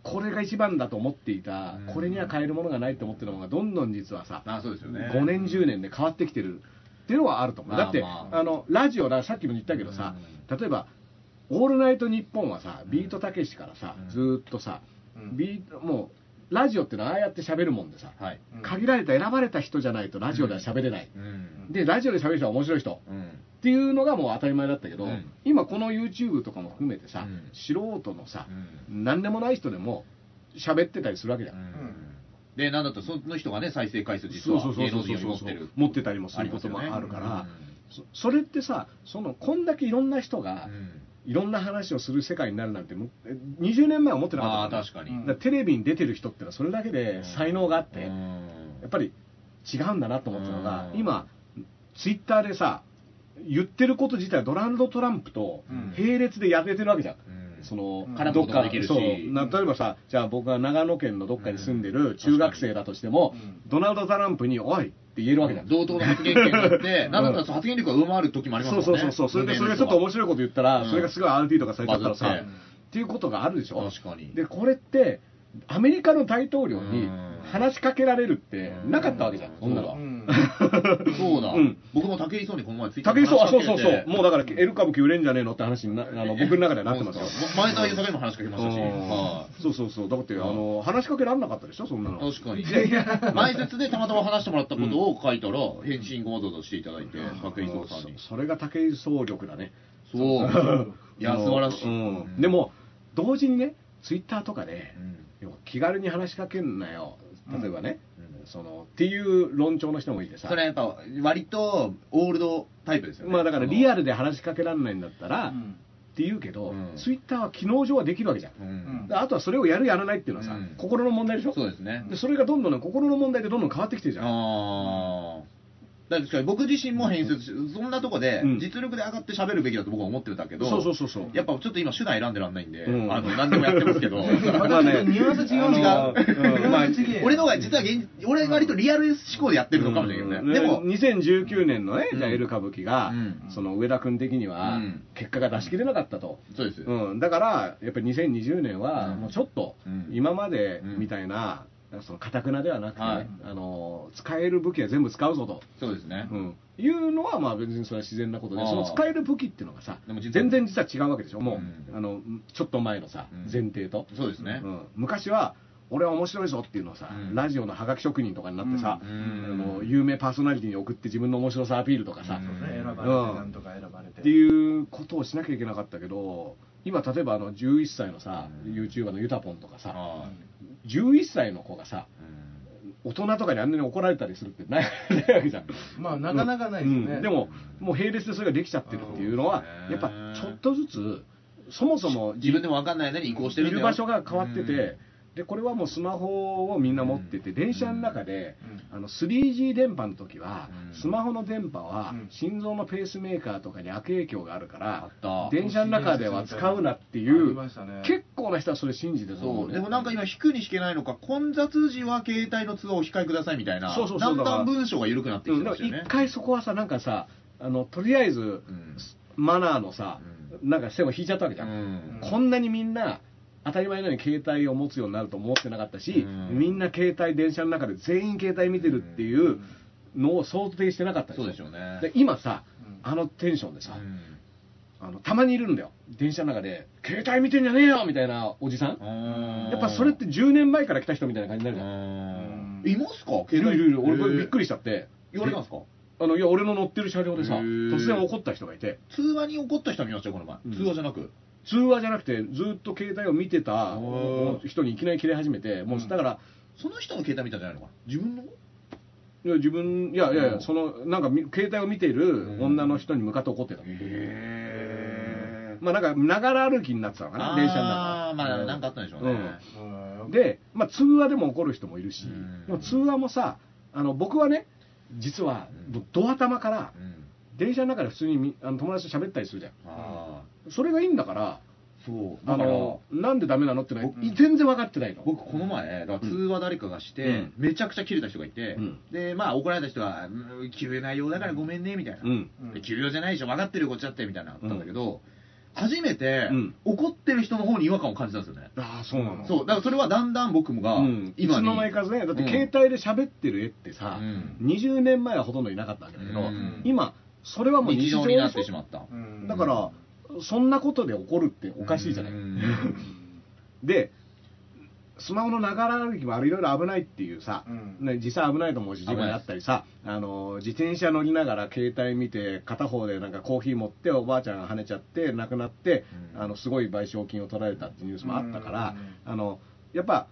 これが一番だと思っていた、うん。これには変えるものがないと思ってるのがどんどん実はさ、あそうですよね。5年10年で変わってきてる。っていうのはあると思う、まあだって、まああのラジオださっきも言ったけどさ、例えば「オールナイトニッポン」はさビートたけしからさ、うん。ずーっとさ、うん。ビートもうラジオってのはああやって喋るもんでさ、限られた選ばれた人じゃないとラジオでは喋れない、うん。でラジオで喋る人は面白い人。うんっていうのがもう当たり前だったけど、うん。今この YouTube とかも含めてさ、うん。素人のさ、うん。何でもない人でも喋ってたりするわけじゃん、で、なんだったらその人がね、再生回数実はそうそうそう芸能そう。人より持ってる。持ってたりもすることもあるから、うん。そそれってさそのこんだけいろんな人が、うん。いろんな話をする世界になるなんてむえ20年前は思ってなかった。から確かに。うんだからテレビに出てる人ってのはそれだけで才能があって、うん。やっぱり違うんだなと思ったのが、うん。今ツイッターでさ言ってること自体はドナルド・トランプとうん。並列でやれてるわけじゃん、うん。その絡むこともできるし。そう。な例えばさじゃあ僕が長野県のどっかに住んでる中学生だとしても、うん。ドナルド・トランプに「おい!」って言えるわけじゃん、同等の発言権があって、なん。だったら発言力が上回る時もありますもんね。そうそうそうそう。それでそれがちょっと面白いこと言ったら、うん。それがすごい RT とかされちゃったらさ、って。いうことがあるでしょ。確かに。でこれってアメリカの大統領にうん。話しかけられるってうん。なかったわけじゃん、そんなのは。うん。そうだ、うん。僕も武井壮にこの前ツイッター武井壮、あ、そうそうそう、もうだから、エル歌舞伎売れんじゃねえのって話にな、あの僕の中ではなってますよ。前澤友作にも話しかけましたし、そうそうそう、だって、あうん。の話しかけられなかったでしょ、そんなの。い確かに。前説でたまたま話してもらったことを書いたら、返信わざわざしていただいて、武井壮さんに。そそれが武井壮力だね。そう。いや、素晴らしい。うん。で、も、同時にね、ツイッターとかでう、ん要は気軽に話しかけんなよ、例えばね、うん。そのっていう論調の人もいてさ。それはやっぱ、割とオールドタイプですよね。まあだからリアル。ルで話しかけられないんだったら、うんって言うけど、うん。ツイッターは機能上はできるわけじゃん、うん。であとはそれをやるやらないっていうのはさ、うん。心の問題でしょ？そうですね。でそれがどんどんね心の問題でどんどん変わってきてるじゃん。ああ。だから僕自身も編集し、そんなとこでうん。実力で上がって喋るべきだと僕は思ってたけど、そうそうそうそう。やっぱちょっと今手段選んでらんないんで、うん。あの何でもやってますけど、まあねニュアンス違う違えよ。俺の方が実は現俺割とリアル思考でやってるのかもしれないけどね。でも、2019年のね、じゃあうんエル歌舞伎が、うん。その上田君的にはうん。結果が出し切れなかったと、そうです。うん、だからやっぱり2020年はうん。もうちょっとうん。今までみたいなその堅くなではなくてね、はい。あの使える武器は全部使うぞと、そうですね。うん、いうのはまあ別にそれは自然なことであーその使える武器っていうのがさでも実は全然実は違うわけでしょ。もう、うん。あのちょっと前のさ、うん。前提と、そうですね。う。ん、昔は俺は面白いぞっていうのをさ、うん。ラジオのハガキ職人とかになってさ、うん。あの有名パーソナリティに送って自分の面白さアピールとかさ、うんね。選ばれてなんとか選ばれて。っていうことをしなきゃいけなかったけど今例えばあの11歳のさ、うん。YouTuber のゆたぽんとかさ、はい11歳の子がさうん。大人とかにあんなに怒られたりするってないわけじゃん。まあなかなかないですね、うん。でももう並列でそれができちゃってるっていうのはうんやっぱちょっとずつそもそも自分でも分かんない間に移行してるいる場所が変わってて、でこれはもうスマホをみんな持ってて、電車の中で、あの 3G 電波の時は、うん。スマホの電波はうん。心臓のペースメーカーとかに悪影響があるから電車の中では使うなっていう結構な人はそれ信じてそうでもなんか今引くに引けないのか混雑時は携帯の通話をお控えくださいみたいなそうそうだんだん文章が緩くなってきてますよね。一回そこはさなんかさあのとりあえず、ん。マナーのさ、なんか線を引いちゃったわけじゃん。こんなにみんな当たり前のように携帯を持つようになると思ってなかったし、うん。みんな携帯電車の中で全員携帯見てるっていうのを想定してなかったそうでしょうね。で今さうんあのテンションでさ、うん。あのたまにいるんだよ。電車の中で携帯見てんじゃねえよみたいなおじさん。やっぱそれって10年前から来た人みたいな感じになるじゃん。うん。いますか？いるいる。いる俺これびっくりりしちゃって。言われたんですか？あのいや俺の乗ってる車両でさ突然怒った人がいて。通話に怒った人見ましたよこの前。うん。通話じゃなく通話じゃなくてずっと携帯を見てた人にいきなり切れ始めてもうだからその人の携帯見たんじゃないのかな？自分の？いや自分いやいやそのなんかみ携帯を見ている女の人に向かって怒ってた。へまあなんかながら歩きになってたのかな電車の中。ああまあなんかあったんでしょうね。うん。で、まあ、通話でも怒る人もいるしうん。通話もさあの僕はね実はうん。ドア玉からうん。電車の中で普通にみあの友達と喋ったりするじゃん。あそれがいいんだからあそう。あだからのなんでダメなのってのは僕全然分かってないの。僕この前だから通話誰かがして、うん。めちゃくちゃ切れた人がいて、うん。でまあ怒られた人が「うん切れないようだからごめんね」みたいな。うん。うんじゃないでしょ分かってるこっちだってみたいなのあったんだけど、初めて、うん。怒ってる人の方に違和感を感じたんですよね。ああそうなの。そう。だからそれはだんだん僕がうん、いつ今に、の間にかね。だってうん。携帯で喋ってる絵ってさ、うん。20年前はほとんどいなかったわけだけど、うん。今それはもう日日常常になってでしまった、うんだからそんなことで怒るっておかしいじゃない、うん。でスマホのながら歩きもいろいろ危ないっていうさ、うん。ね、実際危ないと思うし事故にあったりさあの自転車乗りながら携帯見て片方でなんかコーヒー持っておばあちゃんが跳ねちゃって亡くなって、うん。あのすごい賠償金を取られたっていうニュースもあったから、うん。あのやっぱ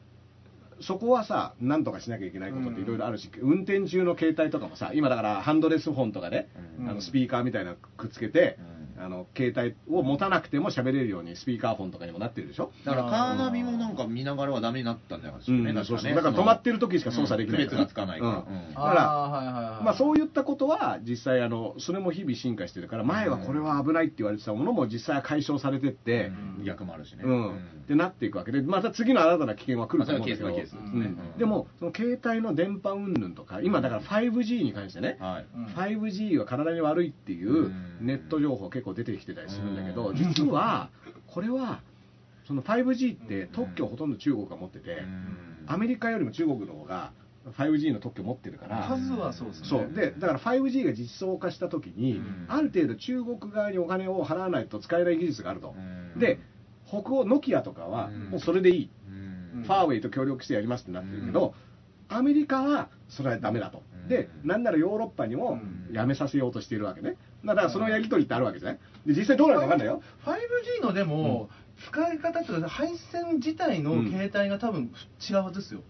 そこはさ、なんとかしなきゃいけないことっていろいろあるし、運転中の携帯とかもさ、今だからハンドレスフォンとかで、うん。あのスピーカーみたいなのくっつけて、うんあの携帯を持たなくても喋れるようにスピーカーフォンとかにもなってるでしょ？だからカーナビもなんか見ながらはダメになったんじゃないですかね、うん確かねだから止まってる時しか操作できない。うん区別がつかないから、うん。うん。だからあーはいはいはいまあ、そういったことは実際あの、それも日々進化してるから、前はこれは危ないって言われてたものも実際は解消されてって、うん。逆もあるしね、うん。ってなっていくわけで、また次の新たな危険は来ると思うんだけど、まあですね。うん。でも、その携帯の電波云々とか、今だから 5G に関してね、はい。うん。5G は体に悪いっていううん。ネット情報結構出てきてたりするんだけど、うん。実はこれは、その 5G って特許をほとんど中国が持ってて、アメリカよりも中国の方が 5G の特許持ってるから、数はそうですね。そう。でだから 5G が実装化したときに、うん。ある程度中国側にお金を払わないと使えない技術があると、うん。で北欧ノキアとかはうん。もうそれでいい、うん。ファーウェイと協力してやりますってなってるけど、アメリカはそれはダメだと、うん。でなんならヨーロッパにもうん。やめさせようとしているわけねだからそのやり取りってあるわけじゃない？で実際どうなるか分かんないよ。5G のでも、使い方というか配線自体のうん。携帯が多分違うはずですよ、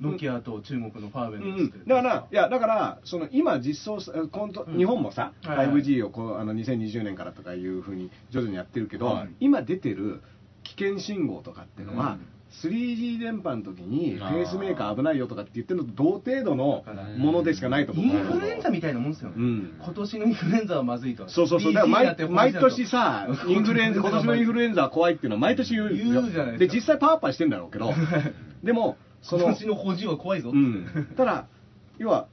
ノキアと中国のファーウェイのやつって、うん、だから、いや、だから、その今実装さ、今度うん。日本もさ、はいはい。5G をこうあの2020年からとかいうふうに徐々にやってるけど、はい。今出てる危険信号とかっていうのは、うん 3G 電波の時にペあー。ースメーカー危ないよとかって言ってるのと同程度のものでしかないと思う。インフルエンザみたいなもんですよね、うん。今年のインフルエンザはまずいと。そうそうそう、だから毎毎年さ、インフルエンザ、今年のインフルエンンザは怖いっていうのは毎年言うよ。言うじゃないですか。で、実際パワーパーしてんだろうけど、でも、その、今年の補充は怖いぞ、うん、ただ、要は、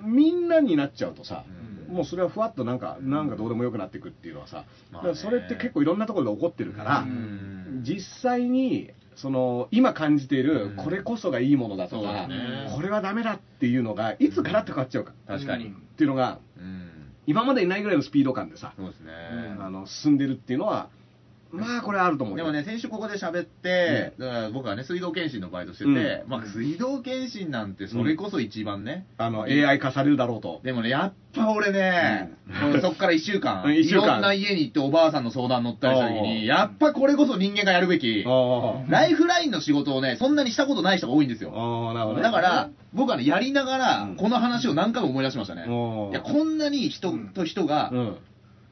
みんなになっちゃうとさ、うん。もうそれはふわっとなんか、なんかどうでもよくなっていくっていうのはさ、まあそれって結構いろんなところで起こってるから、うん。実際にその今感じているうんこれこそがいいものだとか、これはダメだっていうのがいつガラッと変わっちゃうか確かに。っていうのがうん。今までにないぐらいのスピード感でさ、そうですね。あの進んでるっていうのはまあこれあると思うよ。でもね、先週ここで喋って、だから僕はね、水道検診のバイトしてて、うん。まあ、水道検診なんてそれこそ一番ね、あの AI 化されるだろうと。でもね、やっぱ俺ね、そっから1週間、うん一週間。いろんな家に行っておばあさんの相談乗ったりした時に、やっぱこれこそ人間がやるべき、あライフラインの仕事をね、そんなにしたことない人が多いんですよ。ね。だから、僕はね、やりながらうん、この話を何回も思い出しましたね。いや、こんなに人と人がうん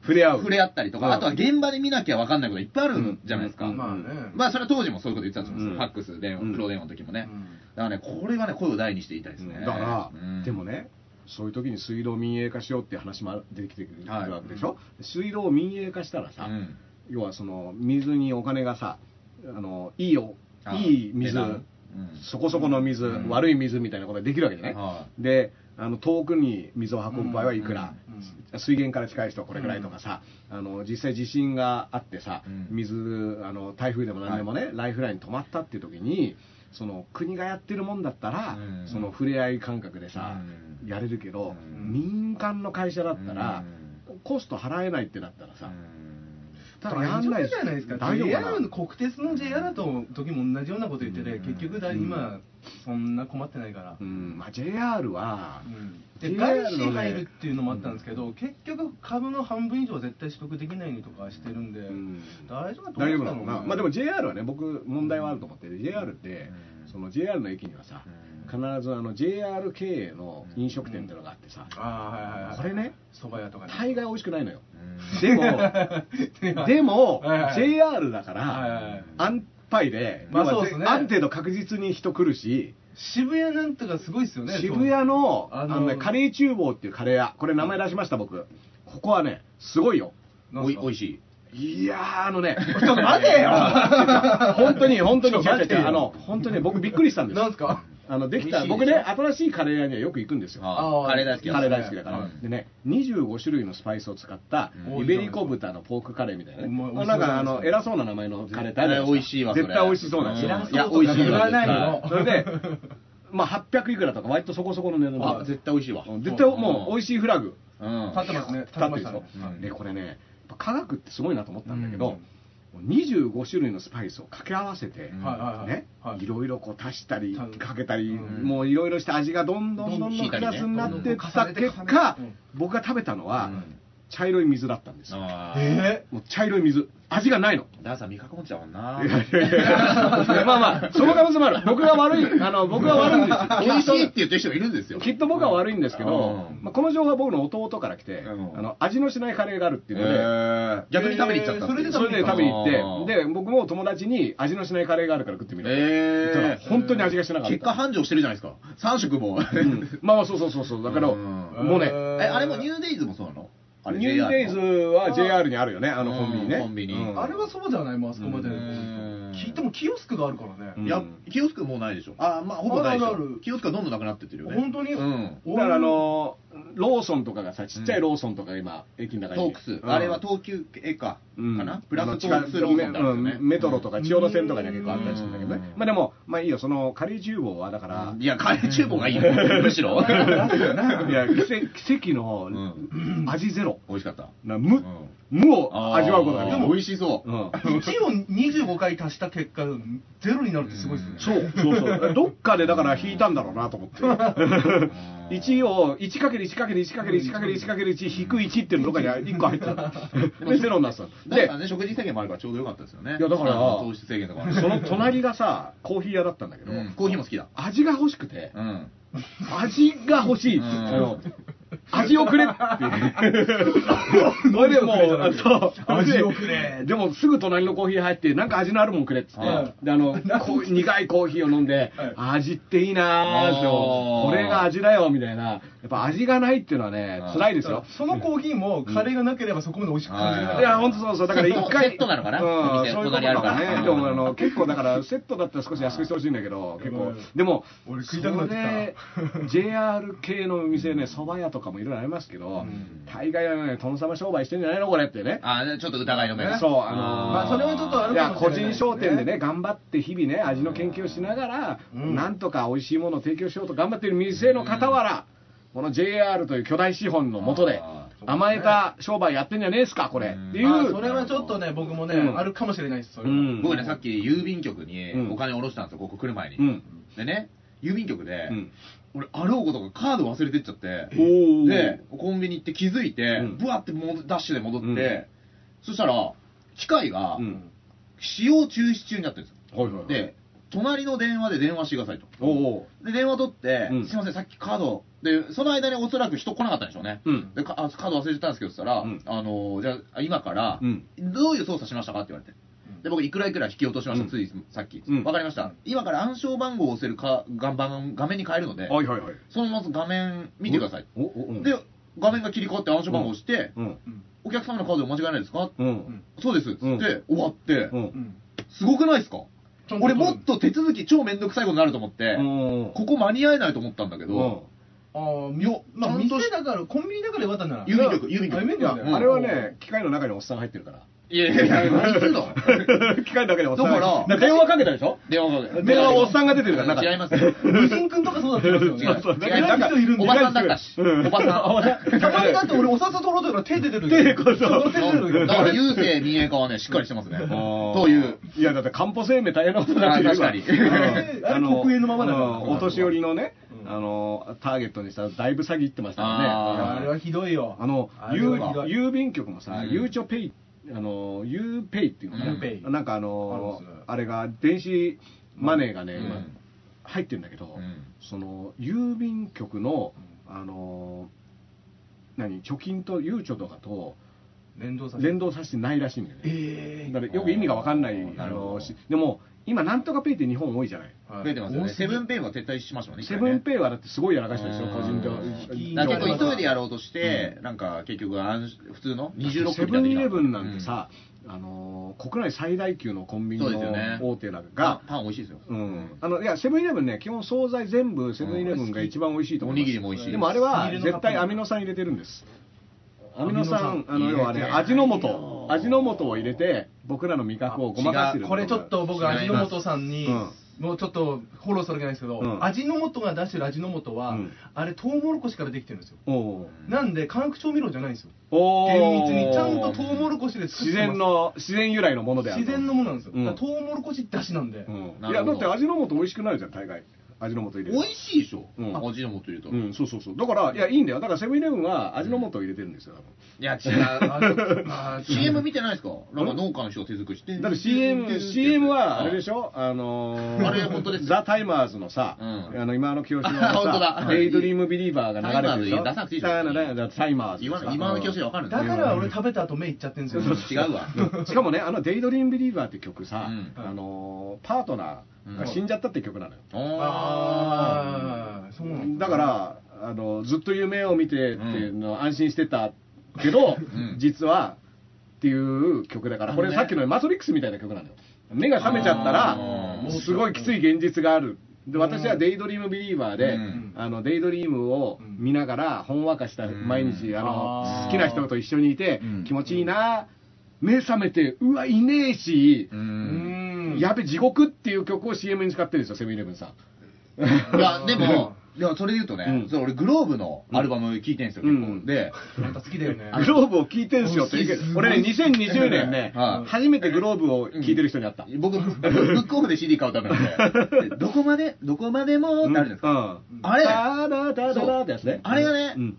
触れ合う。触れ合ったりとか、うん。あとは現場で見なきゃ分かんないこといっぱいあるじゃないですか。うん。まあね。まあ、それは当時もそういうこと言ってたんですよ。うん。ファックス、電話、うん。プロ電話の時もね。うん。だからね、これはね、声を大にして言いたいですね。だから、うん。でもねそういう時に水道民営化しようっていう話も出てきてくるはいわけでしょ、水道を民営化したらさ、うん。要はその水にお金がさあのいいおあいい水そこそこの水、うん。悪い水みたいなことができるわけじゃない、はであの遠くに水を運ぶ場合はいくら、うん水源から近い人はこれぐらいとかさ、あの実際地震があってさ、うん。水あの台風でも何でもね、ライフライン止まったっていう時にその国がやってるもんだったら、うん。その触れ合い感覚でさ、うん。やれるけど、うん。民間の会社だったら、コスト払えないってなったらさ、だからやんないじゃないですか。大丈夫 JR の国鉄の JR と時も同じようなこと言ってて、うん。結局だうん。今そんな困ってないから。う。ん。まあ、JR は、うん。で外資入るっていうのもあったんですけど、結局株の半分以上は絶対取得できないにとかしてるんで、うん。大丈夫だと大丈思うんですけどまあ、でも JR はね僕問題はあると思ってて JR ってうん。その JR の駅にはさ必ずあの JR 経営の飲食店っていうのがあってさ。これね蕎麦屋とかね。大概美味しくないのよ。うんでも でも JR だからい安牌でまあそうですね。ある程度確実に人来るし渋谷なんとかすごいですよね。渋谷のあのねカレー厨房っていうカレー屋。これ名前出しました僕。ここはねすごいよ。おいおいししい。いやーあのね ちょっと待てよ。本当に本当にあの本当にね僕びっくりしたんです。なんすか？あのできた僕ね新しいカレー屋にはよく行くんですよ。カレー大好きカレー大好きだから、うんでね25種類のスパイスを使ったうん。イベリコ豚のポークカレーみたいなね、うんまあなんかあの偉そうな名前のカレーってある美味しいわそれ。絶対美味しそうなん。ですよ、うんいや美味しい言わないそれでまあ800いくらとか割とそこそこの値段あ、で絶対美味しいわ。うん絶対もう美味しいフラグうん。立ってますね。立ってるでしょ、うんでこれね科学ってすごいなと思ったんだけど、うん25種類のスパイスを掛け合わせて。ね、はい。いろいろこう足したりたかけたり、うん。もういろいろして味がどんどんどんどんプラスになってった結果、僕が食べたのは、うん茶色い水だったんですよ。あーえもう茶色い水。味がないの。ダーさん味覚持っちゃうもんな。いやいやいやまあまあ、その可能性もある。僕が悪い、あの、僕が悪いんですよ。美味しいって言ってる人がいるんですよ。きっと僕は悪いんですけど、うんまあ、この情報は僕の弟から来て、うんあの味のしないカレーがあるっていうので、えー逆に食べに行っちゃったえーそれで食べに行って、で、僕も友達に味のしないカレーがあるから食ってみる。え言ったら本当に味がしなかった。結果繁盛してるじゃないですか。3食も。うんまあそうそうそうそう。だから、うんもうね、え、あれもニューデイズもそうなの？あれニューデイズは JR にあるよね、あのコンビニね。うんコンビニうんあれはそうじゃないもん、あそこまで。うん聞いてもキオスクがあるからね。うんいや、キオスクもうないでしょ。あ、まあ、ほぼないでしょ。キオスクはどんどんなくなってってるよね。本当に？うん。だからあのローソンとかがさちっちゃいローソンとか今駅の中に。トークス。あれは東急系か。うん。かな？プラストあのークスローソンってあるんですよね。うん。メトロとか千代田線とかには結構あったりするんだけどね。うん。まあでもまあいいよ。そのカレー厨房はだからいや、カレー厨房がいいよ。むしろ。いや奇跡のうん。味ゼロ。美味しかった。な無うん。無を味わうことができる。でも美味しそう。うん。1を25回足した結果、ゼロになるってすごいですね。そうそうそう。どっかでだから引いたんだろうなと思って。1を 1×1×1×1×1×1 引く1っていうのどっかに1個入ってた でゼロになってたで食事制限もあるからちょうどよかったですよね。いやだから糖質制限とかその隣がさコーヒー屋だったんだけど、うんコーヒーも好きだ。味が欲しくて、うん。味が欲しいって、うんあの味をくれって。それでもう、そう。味をくれでもすぐ隣のコーヒー入って、なんか味のあるもんくれっつって。はいで、あの、苦いコーヒーを飲んで、味っていいなーって、これれが味だよみたいな、やっぱ味がないっていうのはねうん、辛いですよ。そのコーヒーもカレーがなければそこまで美味しく感じなかった。いや、本当そうそう、だから一回。セットなのかな？うん、そういうこと隣あるから。ね。でも、あの、結構だから、セットだったら少し安くしてほしいんだけど、結構うん。でも、俺食いたくなってきた。JR 系の店ね、蕎麦屋とかもいろいろありますけど、大概はね、殿様商売してんじゃないのこれってね。あーちょっと疑いの目そう、あのまあそれはちょっとあるかもしれない人商店でね、頑張って日々ね、味の研究をしながら、うん。なんとか美味しいものを提供しようと頑張っている店の傍ら、この JR という巨大資本の下であ、甘えた商売やってんじゃねえっすか、これ。っていう。まあそれはちょっとね僕もね、うんあるかもしれないですそれは、うん僕ね、さっき郵便局にうんお金を下ろしたんですよ、ここ来る前に。うん。でね、郵便局で、うん俺、あろうことかカード忘れてっちゃって、で、コンビニ行って気づいてうん、ブワってもダッシュで戻って、うんそしたら、機械がうん使用中止中になってるんですよ。はいはいはい。で、隣の電話で電話してくださいと。おおで、電話取って、うんすいません、さっきカード、で、その間におそらく人来なかったんでしょうね。うんで、かあカード忘れてたんですけど、って言ったら、うんあの、じゃあ、今から、うんどういう操作しましたかって言われて。で、僕、いくらいくら引き落としました、うんついさっき。うんわかりました。今から暗証番号を押せるか画面画面に変えるので、はいはいはい。そのまま画面見てください。で、画面が切り替わって暗証番号を押して、うん。お客様のカードで間違いないですか、うん。そうです。つって、うん終わって、すごくないですか？俺もっと手続き超めんどくさいことになると思って、うんここ間に合えないと思ったんだけど、ああみよまあ店だからコンビニだからよかったんだな郵便局、郵便局。あれはね、機械の中におっさん入ってるから。いやいや何言ってんの？機械の中におっさ。んだから電話かけたでしょ？電話かけ電話おっさんが出てるから中に。違いますよ。無人君とかそうだったんですよね。違う違うなんおばさんだったし。うん。おばさん。たまにだって俺お札取ろうとしたら手出てる手こそ手出てる。よだから、郵政民営化はね、しっかりしてますね。とという。。いや、だって、かんぽ生命大変なことになってるあ確かに。うんあれ国営のままだから。うんお年寄りのね、うんあの、ターゲットにしたらだいぶ詐欺ってましたあかあれはひどいよ。らね。あの、郵はひどい。郵便局もさ、うん。ゆうちょペイ、あの、ゆうペイっていうのかな。ゆうペイなんかああのあれが電子マネーがね、うん。今入ってるんだけど、うん。その、郵便局の、あの、何、貯金とゆうちょとかと連動させ連動させてないらしいんだよね。ええだからよく意味が分かんない、あなるほど。のしでも、今、なんとかペイって日本多いじゃない？増えてますよね。セブンペイは撤退しましたもんね。セブンイペイはだってすごいやらかしたでしょ、うん個人うん。だ結構急いでやるろうとして、なんか結局安、普通の26セブンイレブンなんてうん。さ、あのー国内最大級のコンビニの大手だパがン、パン美味しいですよ。うん、あのいやセブンイレブンね、基本惣菜全部セブンイレブンが一番美味しいと思います。おにぎりも美味しいでもあれは絶対アミノ酸入れてるんです。アミノ酸、あの要はね、味の素、味の素を入れて、僕らの味覚をごまかしてるこれちょっと僕味の素さんに、う。ん。もうちょっとフォローするわけないんですけど、うん。味の素が出してる味の素は、うん。あれトウモロコシからできてるんですよ。なんで化学調味料じゃないんですよ。厳密にちゃんとトウモロコシで作って自ます。然の自然由来のものである自然のものなんですよ、うん。トウモロコシだしなんで、いやだって味の素美味しくなるじゃん大概味の素入れる。美味しいでしょ、うん。味の素入れたら。うんそうそうそう。だからいやいいんだよ。だからセブンイレブンは味の素を入れてるんですよ。いや、違う。あ CM 見てないですか？なんか農家の人が手作りして。だって CM, CM はあ。れでしょ？ょあのーあれ本当ですよ。ザ・タイマーズのさ、うん。あの今の清志郎のあ 本当だ。さ、デイドリームビリーバーが流れてるでしょタイマーズ出さなくていいでしょだ。からだタイマーズ今の今の教師でわかるんですよ。だから俺食べた後目いっちゃってるんですよ、違うわ。しかもね、あの、デイドリームビリーバーって曲さ、うん。あのーパートナーが死んじゃったって曲なのよ。ああそうなんだ。から、あの、ずっと夢を見てっていうのを安心してたけど、ん。実はっていう曲だから、これさっきのマトリックスみたいな曲なのよ。目が覚めちゃったあら、ー。すごいきつい現実がある。で私はデイドリームビリーバーで、うん。あのデイドリームを見ながら、ほんわかした毎日、うん。あの好きな人と一緒にいて、うん。気持ちいいな、目覚めて、うわ、いねえし、やべ、地獄っていう曲を CM に使ってるんですよ、セブンイレブンさん。いや、でも、いや、それで言うとね、うんそれ俺グローブのアルバム聴いてんすよ、結構。うんで、あんた好きだよねグローブを聴いてんすよって言うけど、俺ね、2020年ね はい、初めてグローブを聴いてる人に会った。僕、ブ ブックオフで CD 買うためなんで、でどこまで、どこまでもってあるじゃないですか。うん。あれ。あれがねうん。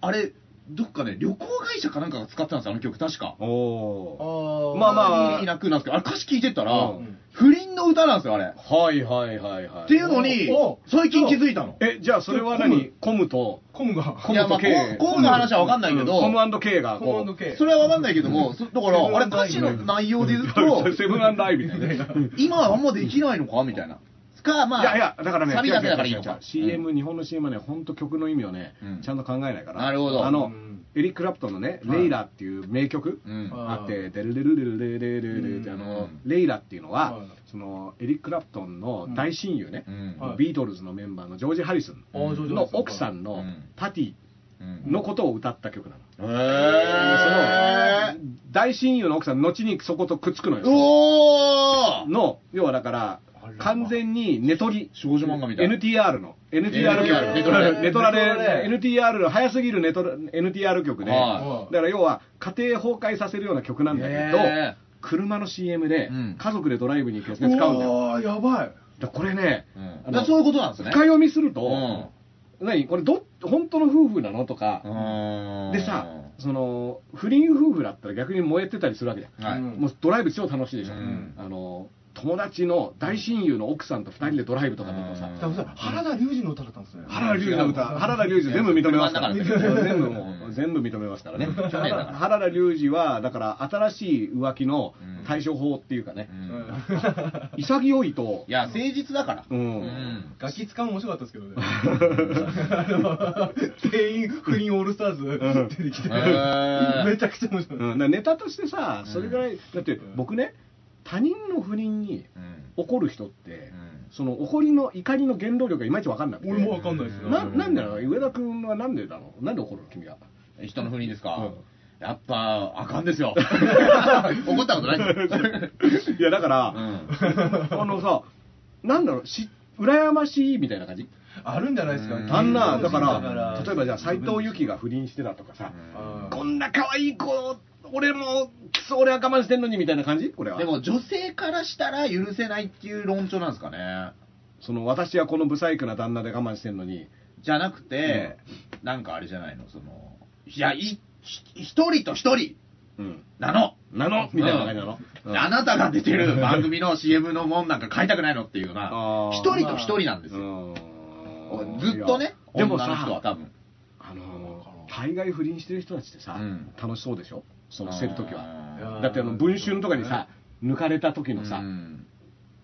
あれ、どっかね、旅行会社かなんかが使ってたんですよ、あの曲、確か。おまあまあいいなくなんですけど、あれ歌詞聞いてったら、うん不倫の歌なんですよ、あれ。っはいはいはいはい。ていうのにお、最近気づいたの。え、じゃあそれは何？コムと、コムがいや、まあ、コムと K。コムの話はわかんないけど、コム &K がこう。K それはわかんないけども、そだから、あれ歌詞の内容で言うと、セブンアイみたいな。今はあんまできないのか？みたいな。か、まあ、いやいや、だからね、サビだけだからいいのか。CM、日本の CM はね、本当曲の意味をねうん、ちゃんと考えないから。なるほどあのうん、エリック・クラプトンのね、はいレイラっていう名曲うんあって、デルデルデルデルデルってあの、レイラっていうのははい、その、エリック・クラプトンの大親友ねビートルズのメンバーのジョージ・ハリスンの奥さんのうんパティうんのことを歌った曲なの。へその大親友の奥さん、後にそことくっつくのーよ。の、要はだから、完全にネトリ、少女漫画みたいな NTR の、NTR 曲、ネトラネトラレ、NTR の早すぎるネトラ NTR 曲で、だから要は家庭崩壊させるような曲なんだけど、車の CM で家族でドライブに行くやつで使うんだよ。うわーやばい。だこれね、そういうことなんですね。深読みすると、何これど、本当の夫婦なのとか、でさ、その、不倫夫婦だったら逆に燃えてたりするわけじゃん。はい。もうドライブ超楽しいでしょ。うんあの、友達の大親友の奥さんと二人でドライブとかだとさ、原田龍二の歌だったんですね。原田龍二の歌、原田龍二全部認めますから、全部もう、全部認めますからね。原田龍二は、だから新しい浮気の対処法っていうかね。う、ん。潔いと。い、や、誠実だから。うん。ガキ使う面白かったですけどね。全員不倫オールスターズ出てきて、めちゃくちゃ面白い。ネタとしてさ、それぐらい、だって僕ね、他人の不倫にうん怒る人って、うんその怒りの怒りの原動力がいまいち分かんなくて。俺もわかんないですよ。ななんでなの上田君はなんでなのなんで怒るの君は？人の不倫ですか、うんやっぱ、あかんですよ。怒ったことないですよ。いや、だから、うんあのさ、なんだろう、し、羨ましいみたいな感じ？あるんじゃないですか？うんあんな、だかだら、例えばじゃあ、斎藤由貴が不倫してたとかさ、あこんな可愛い子、俺も、くそ、俺は我慢してんのにみたいな感じ？これは。でも、女性からしたら許せないっていう論調なんですかね。その、私はこのブサイクな旦那で我慢してんのに、じゃなくて、なんかあれじゃないの、その、いや、いひ一人と一人うん。なの。なの？みたいな感じなの、うん。あなたが出てる番組の CM のもんなんか買いたくないのっていうような一人と一人なんですよ。うん。ずっとね、でも女の人はさ、多分。あのー、大概不倫してる人たちってさ、うん。楽しそうでしょ？その捨てるときは。だってあの、文春とかにさ、抜かれた時のさ、うん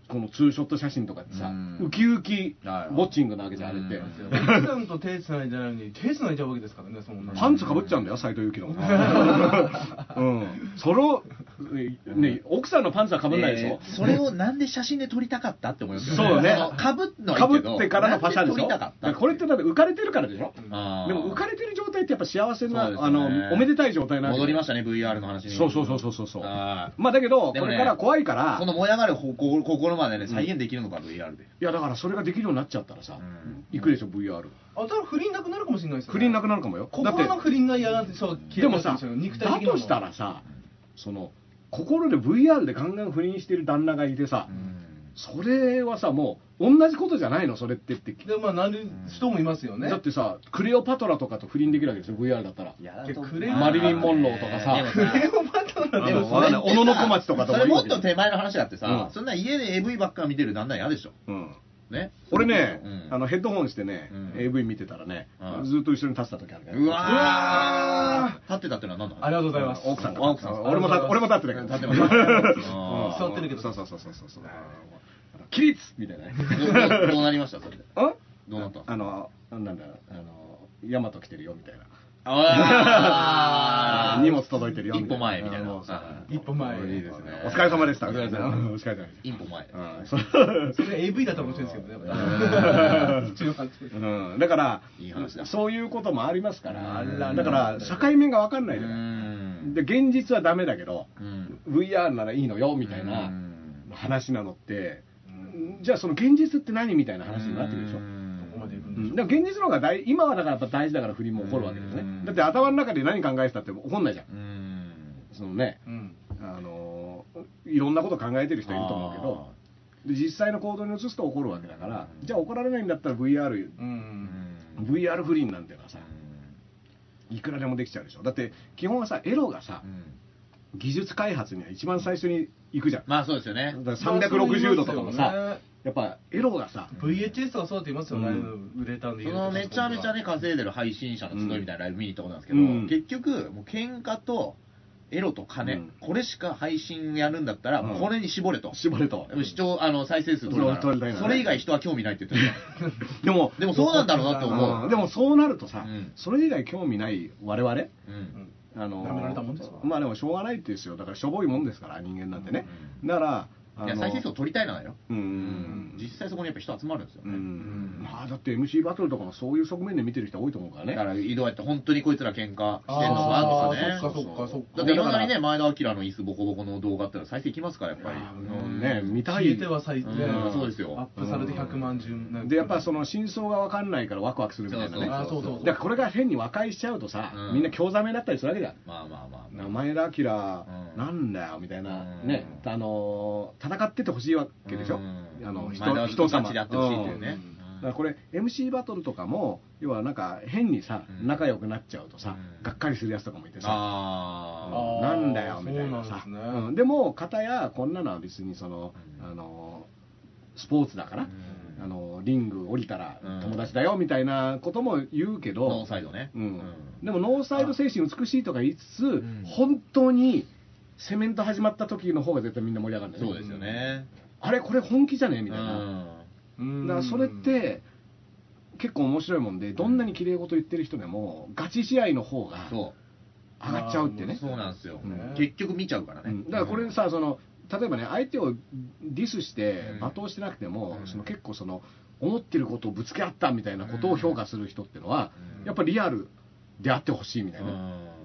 このツーショット写真とかってさ、うん。ウキウキウはいォッチングなわけじゃん、あれって。うん。奥さんと手つないでないのに、手つないじゃうわけですからね、そん。な。パンツかぶっちゃうんだよ、斎藤由貴の。うん。それを、ね、奥さんのパンツはかぶんないでしょ。えーそれをなんで写真で撮りたかったって思いますよそうね。のかぶっってからのパシャでしょこれってだって浮かれてるからでしょ。でも浮かれてる状態ってやっぱ幸せな、あの、おめでたい状態なん戻りましたね、VR の話に。そうそうそうそうそうそう。あまあだけど、これから怖いから、ーこの燃え上がる方向心までね、再現できるのか、VR で。いやだからそれができるようになっちゃったらさ、うん行くでしょ、VR。あ、だから不倫なくなるかもしれないですよ、ね。不倫なくなるかもよ。心の不倫が嫌なんて、そう、でもさ、だとしたらさ、その、心で VR でガンガン不倫してる旦那がいてさ、それはさ、もう、同じことじゃないの、それってって。で、まあ、なる人もいますよね。だってさ、クレオパトラとかと不倫できるわけですよ、VR だったら。クレマリリン・モンローとかさ でもわかんない。小野小町とかとそれもっと手前の話だってさ、うん。そんな家で AV ばっか見てる旦那嫌でしょ。うん。ね？俺ね、うん。あのヘッドホンしてね、うん。AV 見てたらね、うん。ずっと一緒に立ってた時あるから。うわー。立ってたってのは何だありがとうございます。奥さんがあ奥さん俺も立って俺も立ってたけど。立ってます。うん。座ってるけど。そうそうそうそうそうそう。起立みたいなね。どうどうなりました？それで。あ？どうなったあのなんだあのヤマト来てるよみたいなあー。荷物届いてるよ一歩前みたいな。一歩前。いいですね。お疲れ様でした。お疲れ様でした。お疲れ様でし一歩前。それ AV だったら面白いですけどね。だからそういうこともありますから。だから境目が分かんないうじゃない。ん。で現実はダメだけどうん。VR ならいいのよみたいなうん。話なのってじゃあその現実って何みたいな話になってくるでしょだから現実の方が大今はだからやっぱ大事だから不倫も起こるわけですね。うん。だって頭の中で何考えてたって起こんないじゃん。うん。そのね。うん。あのーいろんなこと考えてる人いると思うけどで実際の行動に移すと起こるわけだからうん。じゃあ怒られないんだったら VR VR 不倫なんていうのはさいくらでもできちゃうでしょ。だって基本はさエロがさうん。技術開発には一番最初に行くじゃん。まあそうですよね。だから360度とかもさやっぱエロがさ VHS とかそうって言いますよね、う売れたんでそのめちゃめちゃね稼いでる配信者の集いみたいなライブ見に行ったことなんですけど、うん。結局もう喧嘩とエロと金、うん。これしか配信やるんだったら、うん。これに絞れと。絞れと。視聴、あの、再生数取るなら。それ以外人は興味ないって言ってる。でも、でもそうなんだろうなと思う。うん。でもそうなるとさ、うん。それ以外興味ない我々、うんあのまあでもしょうがないってですよ。だからしょぼいもんですから人間なんてね、だからあいや、再生数を取りたいなのよ。うん、うん実際そこにやっぱ人集まるんですようね。ん。まあだって MC バトルとかもそういう側面で見てる人多いと思うからね。だから、どうやって本当にこいつら喧嘩してんのかとかね。そっかそっかそっかだって、いまだにね、前田明の椅子ボコボコの動画あったら再生いきますから、やっぱり。うん。ね見たい。消えては最低、うん。そうですよ。アップされて100万順でやっぱその真相が分かんないからワクワクするみたいなね。あそうそうそう。だからこれが変に和解しちゃうとさ、うん。みんな興ざめになったりするわけじゃん。まあまあまあ。名前だ、キラうん。なんだよみたいな、うん。ね、あのー戦っててほしいわけでしょ、うん。あの人人様。でやってほしいっていうね。ん。だからこれ MC バトルとかも要はなんか変にさ、うん仲良くなっちゃうとさ、うん。がっかりするやつとかもいてさ、なんだよみたいなさ。でも片やこんなのは別にその、うん。あのースポーツだから、うん。あのーリング降りたらうん。友達だよみたいなことも言うけど、ノーサイドね。うん。でもノーサイド精神美しいとか言いつつ、ん。本当にセメント始まった時の方が絶対みんな盛り上がるんだよね。そうですよね。あれこれ本気じゃね？みうたいな、ん。うん。だからそれって結構面白いもんでどんなに綺麗事言ってる人でもガチ試合の方がそ上がっちゃうってう。ねそうなんですよ。うん。結局見ちゃうからね。うん。だからこれさその例えばね相手をディスしてうん。罵倒してなくても、うん。その結構その思ってることをぶつけ合ったみたいなことを評価する人っていうのは、うん。やっぱりリアルであってほしいみたいな、うん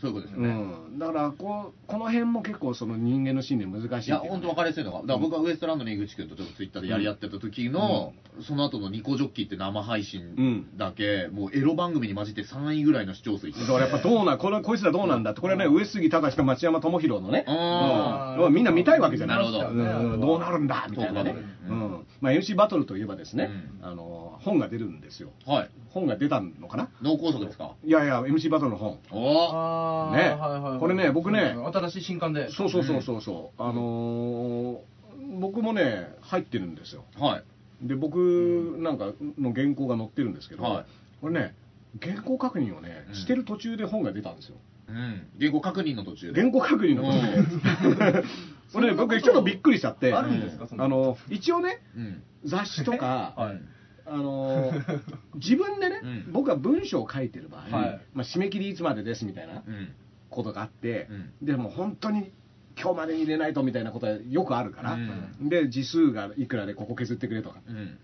そういうことですようね。ん、だからこうこの辺も結構その人間の心理難しいいや、本当分かりやすいのが、だから僕はウエストランドの井口君とちょっとツイッターでやり合ってた時の、その後のニコジョッキーって生配信だけ、もうエロ番組に混じって3位ぐらいの視聴数いってだからやっぱどうなこれこいつらどうなんだって。これはね上杉隆と町山智博のね、あうん。みんな見たいわけじゃない。なるほど。うん。どうなるんだみたいなね。ううん。んまあ、MC バトルといえばですね、うん。あの本が出るんですよ。はい。本が出たのかな？脳梗塞ですか？いやいや MC バトルの本。おあーねはいはいはい。これね僕ね新しい新刊で。そうそうそうそうそう、あのー僕もね入ってるんですよ。はい。で僕なんかの原稿が載ってるんですけど、はい。これね原稿確認をね、うん。してる途中で本が出たんですようん。原稿確認の途中で。原稿確認の途中でこれね僕ちょっとびっくりしちゃってあるんですか？そんなあの一応ねうん。雑誌とか、はい。あの自分でね、うん僕は文章を書いてる場合、はいまあ、締め切りいつまでですみたいなうん。ことがあって、うでも本当に今日までに入れないとみたいなことはよくあるから、うんで字数がいくらでここ削ってくれとかうん。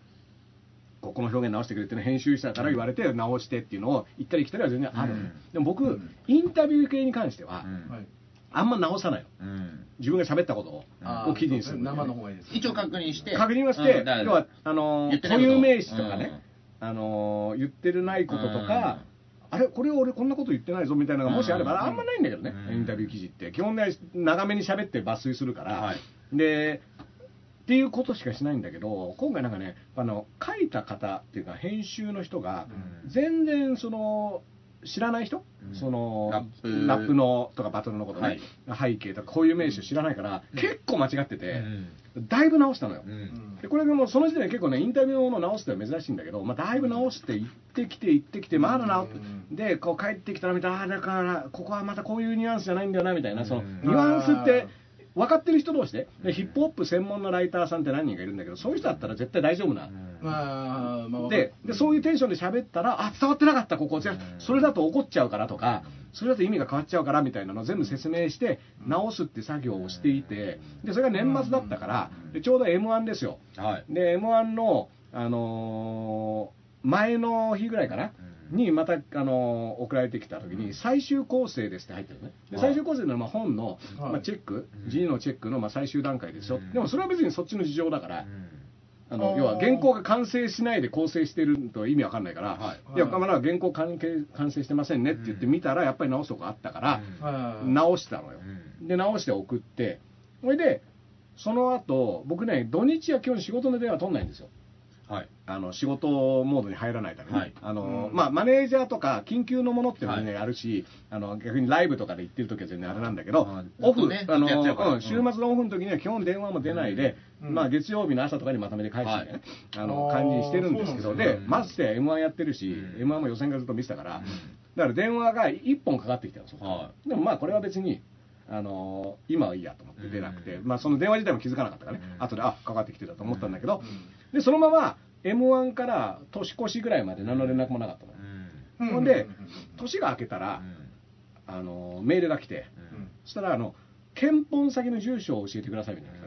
ここの表現直してくれって編集者から言われて直してっていうのを言ったり来たりは全然ある、うん。でも僕、インタビュー系に関しては、あんま直さないの。うん。自分が喋ったことを,、を記事にするね。生の方がいいです。一応確認して。確認はして、うん。要はあの固有名詞とかね、あの言ってるないこととか、あれこれ俺こんなこと言ってないぞみたいなのがもしあれば、うんあんまないんだけどね、うん。インタビュー記事って。基本ね長めに喋って抜粋するから、はい。でっていうことしかしないんだけど今回なんかねあの書いた方っていうか編集の人がうん。全然その知らない人、うん。そのラップ。ラップのとかバトルのことね、背景とかこういう名詞を知らないから、うん。結構間違ってうて、ん。だいぶ直したのよ、うん。でこれでもうその時点で結構ねインタビューを直すってのは珍しいんだけど、まあ、だいぶ直して行ってきて行ってきてまだ直ってでこう帰ってきたらみたいなだからここはまたこういうニュアンスじゃないんだよなみたいなそのうん。ニュアンスって分かってる人同士ででヒップホップ専門のライターさんって何人かいるんだけどそういう人だったら絶対大丈夫な。まあまあででそういうテンションで喋ったらあ伝わってなかったここ。じゃそれだと怒っちゃうからとかそれだと意味が変わっちゃうからみたいなのを全部説明して直すって作業をしていてでそれが年末だったからでちょうど m 1ですよ。はい。で m 1の、あのー前の日ぐらいかな、うんにまた、あのー送られてきた時に最終構成ですって入ってるのね。ではい。最終構成のまあ本の、はい。まあ、チェックうん。G のチェックのまあ最終段階ですよ、うん。でもそれは別にそっちの事情だから、あの要は原稿が完成しないで構成してると意味わかんないから、はい。い。や、まだ原稿完成完成してませんねって言って見たら、やっぱり直すとこあったから、はい。直したのよ。うん。で、直して送って、それで、その後、僕ね、土日は基本仕事の電話取んないんですよ。はい。あの仕事モードに入らないために、はい。あのうん。まあ、マネージャーとか緊急のものっていうのは、ねあるしあの逆にライブとかで行ってる時は全然あれなんだけど、オフ、あの週末のオフの時には基本電話も出ないで、うん。まあ、月曜日の朝とかにまとめて返すみたい。な、あの感じにしてるんですけどでね。ましてや m 1やってるし、うん。m 1も予選がずっと見てたから、だから電話が1本かかってきたんですよ、はでもまあこれは別にあの今はいいやと思って出なくて、うん。まあ、その電話自体も気づかなかったからね、うん。後であかかってきてたと思ったんだけど、うでそのまま m 1から年越しぐらいまで何の連絡もなかったの、うん。んほんでう年が明けたら、うん。あのメールが来て、うん。そしたらあの検本先の住所を教えてくださいみたいな、うん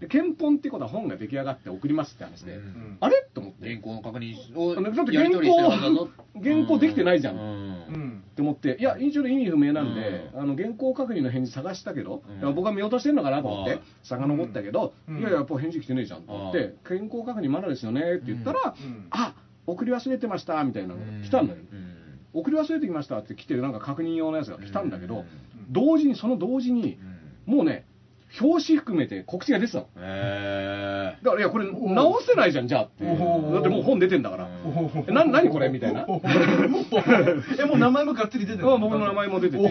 で検本ってことは本が出来上がって送りますって話で、うん。んあれ？と思って。原稿の確認をだってやり取りしてるはずだぞ原稿原稿できてないじゃん。ううん。って思って、いや、一応意味不明なんで、あの原稿確認の返事探したけど、うん。僕は見落としてんのかなと思っああて、遡ったけど、うん。いやいや、やっぱ返事来てねえじゃんと思って、原稿確認まだですよねって言ったら、うん。あ送り忘れてましたみたいなのうん。が来たのよ。うん。送り忘れてきましたって来て、なんか確認用のやつが来たんだけど、うん。同時に、その同時にう、ん。もうね、表紙含めて告知が出てたの。へだから、いや、これ、直せないじゃん、じゃあってだってもう本出てんだから。えな何これみたいな。えもう名前もがっつり出てるうん僕の名前も出てて。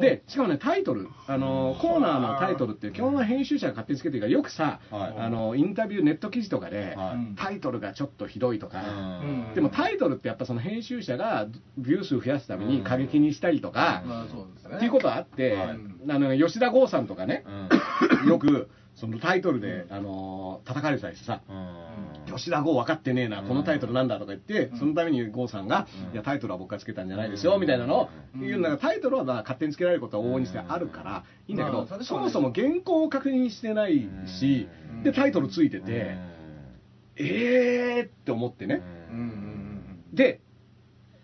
でしかもねタイトル。あのコーナーのタイトルって基本は編集者が勝手につけてるからよくさ、はい。あのインタビューネット記事とかで、はい。タイトルがちょっとひどいとか、うん。でもタイトルってやっぱその編集者がビュー数増やすために過激にしたりとか、まあそうですね。っていうことはあって、はい。あの吉田剛さんとかねう、ん。よくそのタイトルで、あの叩かれてたりしてさ、うん吉田剛分かってねえな、このタイトルなんだとか言って、うん。そのために剛さんが、うんいや、タイトルは僕がつけたんじゃないですよ、みたいなのをうん。言うんだから、タイトルはまあ勝手につけられることは往々にしてあるから、いいんだけどまあ、そもそも原稿を確認してないしうん、で、タイトルついてて、えーって思ってね。で、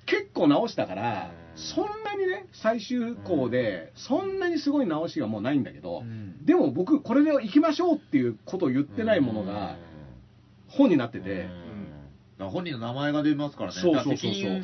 結構直したからう、んそんなにね、最終稿で、そんなにすごい直しがもうないんだけどう、ん。でも僕、これで行きましょうっていうことを言ってないものが、本になってて、うん。だから本人の名前が出ますからね。そうそうそうそう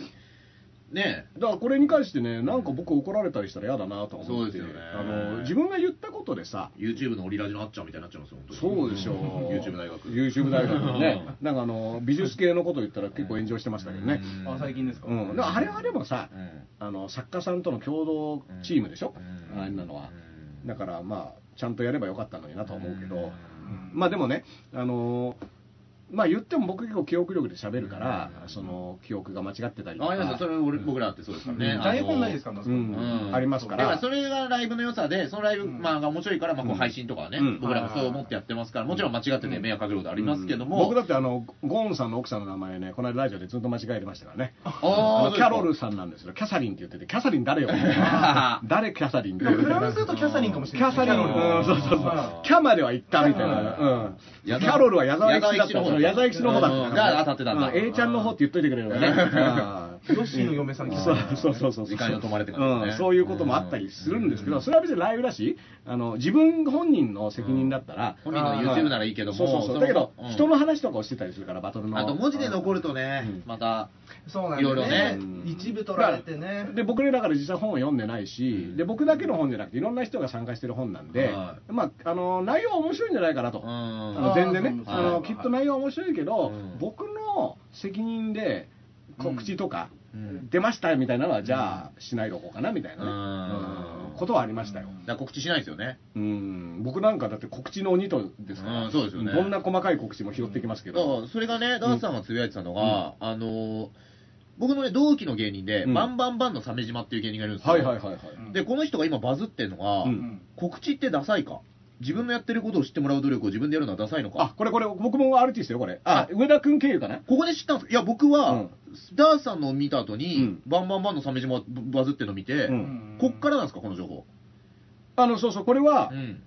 ね。だからこれに関してね、なんか僕怒られたりしたら嫌だなと思って、そうですよね。あの自分が言ったことでさ、YouTube のオリラジのあっちゃんみたいになっちゃうんですよ本当にそうでしょう、YouTube 大学。YouTube 大学のね、なんかあの美術系のこと言ったら結構炎上してましたけどね、うん。あ最近ですか？うん、だからあれはでもさ、うん。あの作家さんとの共同チームでしょ、うん。あんなのは、うん。だからまあ、ちゃんとやればよかったのになとは思うけど、うん。まあでもね、あのまあ言っても僕結構記憶力で喋るから、うんその記憶が間違ってたりとか、あそれ俺僕らってそうですからね、台本ないですからありますか、だかららそれがライブの良さで、そのライブ、うん。まあ、が面白いから、まあ、こううん配信とかはね、うん。僕らもそう思ってやってますから、もちろん間違ってて迷惑かけることありますけども、僕だってあのゴーンさんの奥さんの名前ねこの間ラジオでずっと間違えてましたからね。ああキャロルさんなんですよ。キャサリンって言っててキャサリン誰よ？誰キャサリンって？フランスだとキャサリンかもしれない。キャサリン、うん、そうそうそう。キャまでは行ったみたいな、うん、キャロルは矢沢永吉だった矢沢永吉矢沢永吉の方だが当たってたんだ。う A ちゃんの方って言っといてくれるよね。うんヨッシーの嫁さん。そうそうそうそう。時間に止まれてからねうん。そういうこともあったりするんですけど、うん。それは別にライブだしあの自分本人の責任だったら、本人の YouTube ならいいけども、そうそうそう。のだけど、うん。人の話とかをしてたりするからバトルの。あと文字で残るとねうん、また、そうなんだよいろいろね。ね一部取られてね。で僕ねだから実際本を読んでないし、うん。で僕だけの本じゃなくていろんな人が参加してる本なんで、はまああの内容は面白いんじゃないかなと、うん。あの全然ね。あのそうきっと内容は面白いけど、うん。僕の責任で告知とか、うん。出ましたみたいなのはじゃあしないでおこうかなみたいなね、ことはありましたよ、だ告知しないですよね。うん、僕なんかだって告知の鬼とですから、うんそうですよね。どんな細かい告知も拾ってきますけど、らそれがね、ダースさんがつぶやいてたのが、あのー、僕のね、同期の芸人で、うん。バンバンバンの鮫島っていう芸人がいるんですよ。はいはいはいはい、うんで、この人が今バズってるのが、うん。告知ってダサいか？自分のやってることを知ってもらう努力を自分でやるのはダサいのか？あこれこれ僕もアルティストよこれ。あ。あ上田君経由かな？ここで知ったんです。いや、僕は、うん。ダースさんのを見た後に、うん。バンバンバンの鮫島バズってるの見て、うん。こっからなんですか、この情報。あのそうそうこれはう、ん。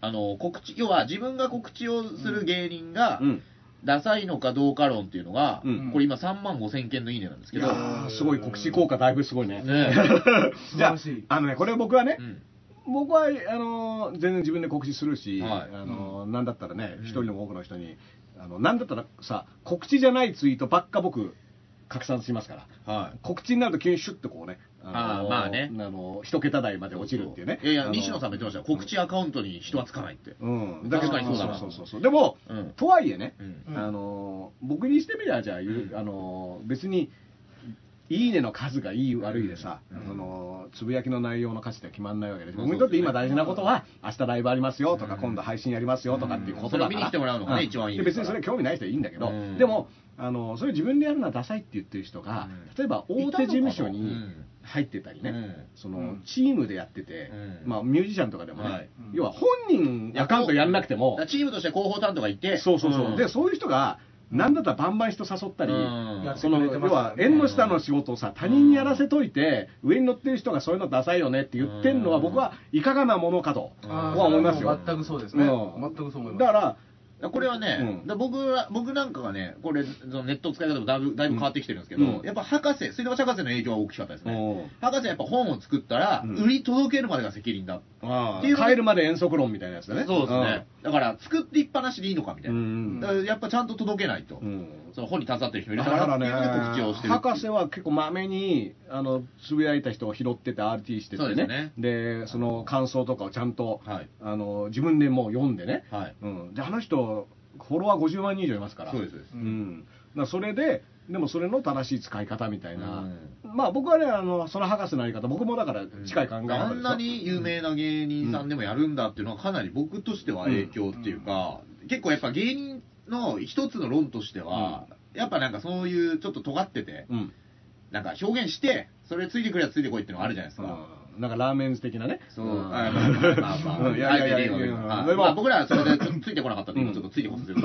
あの、告知、要は自分が告知をする芸人が、うん。ダサいのかどうか論っていうのが、うん。これ今3万5千件のいいねなんですけど、いやーすごい告知効果だいぶすごいね。ね じゃああのねこれ僕はね、うん僕はあのー全然自分で告知するし、はい。あのーなんだったらねうん。一、人でも多くの人にあのなんだったらさ告知じゃないツイートばっか僕拡散しますから。はい。告知になると急にシュッとこうね、あーまあね。あのー一桁台まで落ちるっていうね。いやいや、あのー西野さんも言ってました。よ。告知アカウントに人はつかないって。うん。確かにそうそうそうそうでも、うん。とはいえね、うん。うんあのー僕にしてみりゃじゃあ、あのー別にいいねの数がいい悪いでさ、うん。そのつぶやきの内容の価値って決まんないわけで僕にとって今大事なことは明日ライブありますよとか、うん。今度配信やりますよとかっていうことだから、見に来てもらうのがねん一番いい別にそれ興味ない人はいいんだけど、うん。でもあのそれ自分でやるのはダサいって言ってる人が、うん。例えば大手事務所に、うん。入ってたりね、うん。そのうんチームでやってて、うん。まあ、ミュージシャンとかでもね、はい。要は本人アカウントやんなくてもチームとして広報担当がいて、そうそうそう、ん。でそういう人が、なんだったらバンバン人誘ったり、うん。その要は縁の下の仕事をさ、他人にやらせといて、上に乗ってる人がそういうのダサいよねって言ってるのは、うん僕はいかがなものかとは思いますよ。全くそうですね、うん。全くそう思います。だから、これはね、うん僕は僕なんかがね、これ、そのネット使い方もだいぶだいぶ変わってきてるんですけど、うんやっぱ博士、水道橋博士の影響は大きかったですね。うん博士はやっぱ本を作ったら、うん売り届けるまでが責任だ。あっていう帰るまで遠足論みたいなやつだね。そうですね。だから、作っていっぱなしでいいのかみたいな。やっぱちゃんと届けないと。うんその本に携わってる人もいるだからね、告知をしてる。博士は結構まめにあのつぶやいた人を拾ってて RT しててね。ね。でその感想とかをちゃんと、はい。あの自分でもう読んでね、はい。うん、であの人フォロワー50万人以上いますから。そうですそうです。ん、それででもそれの正しい使い方みたいな、うまあ僕はねあのその博士のやり方僕もだから近い考え方ですよ。あんなに有名な芸人さんでもやるんだっていうのはかなり僕としては影響っていうか、結構やっぱ芸人の一つの論としては、やっぱなんかそういうちょっと尖ってて、うん。なんか表現して、それついてくるやつついてこいってのがあるじゃないですか。うん。なんかラーメンズ的なね。そう、まあまあまあいやいやいやまあ僕らはそれでついてこなかったんで、今ちょっとついてこさせる。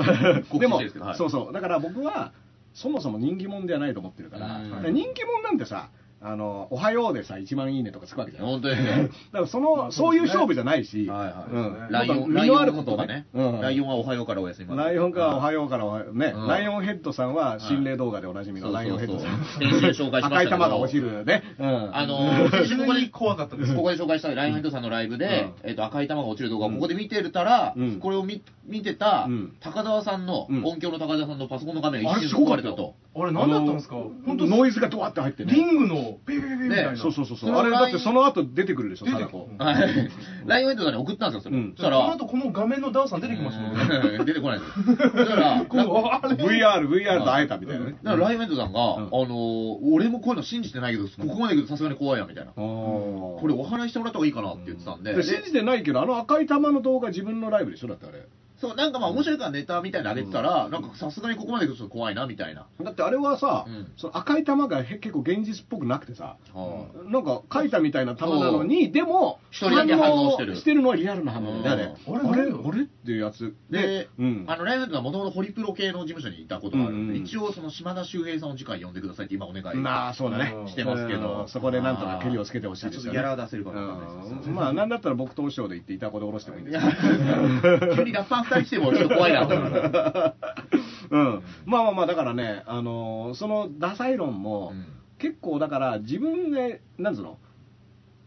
でもそうそう。だから僕はそもそも人気者ではないと思ってるから人気者なんてさあのおはようでさ1万いいねとかつくわけじゃん本当ですよ。だからその、まあそそういう勝負じゃないし、はいはい。うん。ライオン、もっと身のあることライオンとかね。うん。ライオンはおはようからおやすみまで。ライオンかおはようからおはようね、うん。ライオンヘッドさんは心霊動画でおなじみのはい。ライオンヘッドさん。先週紹介しました赤い玉が落ちるね。うん。あのー、先週ここで非常に怖かったです。ここで紹介したライオンヘッドさんのライブで、えっと赤い玉が落ちる動画をここで見てたら、うん。これを見見てたうん高澤さんの、うん音響の高澤さんのパソコンの画面が一瞬壊れたと。あれ何だったんですか？本当ノイズがドワって入ってね。リングのピピピピみたいな、ねそうそうそうそう。あれだってその後出てくるでしょ、出て。はいライオンヘッドさんに送ったんですよ、それ。うんそしたら、この後この画面のダウさん出てきましたもんねうん出てこないです。だから、こうあれ VR、VR と会えたみたいなね。だからライオンヘッドさんが、んあのー俺もこういうの信じてないけど、ここまで行くとさすがに怖いや、みたいな。ここれお話ししてもらった方がいいかなって言ってたんで。で信じてないけど、あの赤い玉の動画自分のライブでしょだってあれ。そう、なんかまあ面白いからネタみたいなの上げてたら、なんかさすがにここまで行くと怖いな、みたいな。だってあれはさ、うんその赤い玉がへ結構現実っぽくなくてさ、はなんか書いたみたいな玉なのに、でも、一人だけ反応してるしてるのはリアルな反応で、あれ。うんあれ？あれ？っていうやつ。で、うん。あの、ライオンヘッドはもともとホリプロ系の事務所にいたことがあるんで、うんうん一応その島田秀平さんを次回呼んでくださいって今お願いまあ、そうだね。してますけどうん、そこでなんとか蹴りをつけてほしいですよね。ちょっとギャラは出せるかわかんないですうんまあ、なんだったら僕とお師匠で行って、いたこで下ろしてもいいんいですやよ。急にラッパー二人来てもちょっと怖いなと思う。うん、まあまあまあ、だからね、あのーそのダサい論も、うん結構だから、自分で、なんつうの、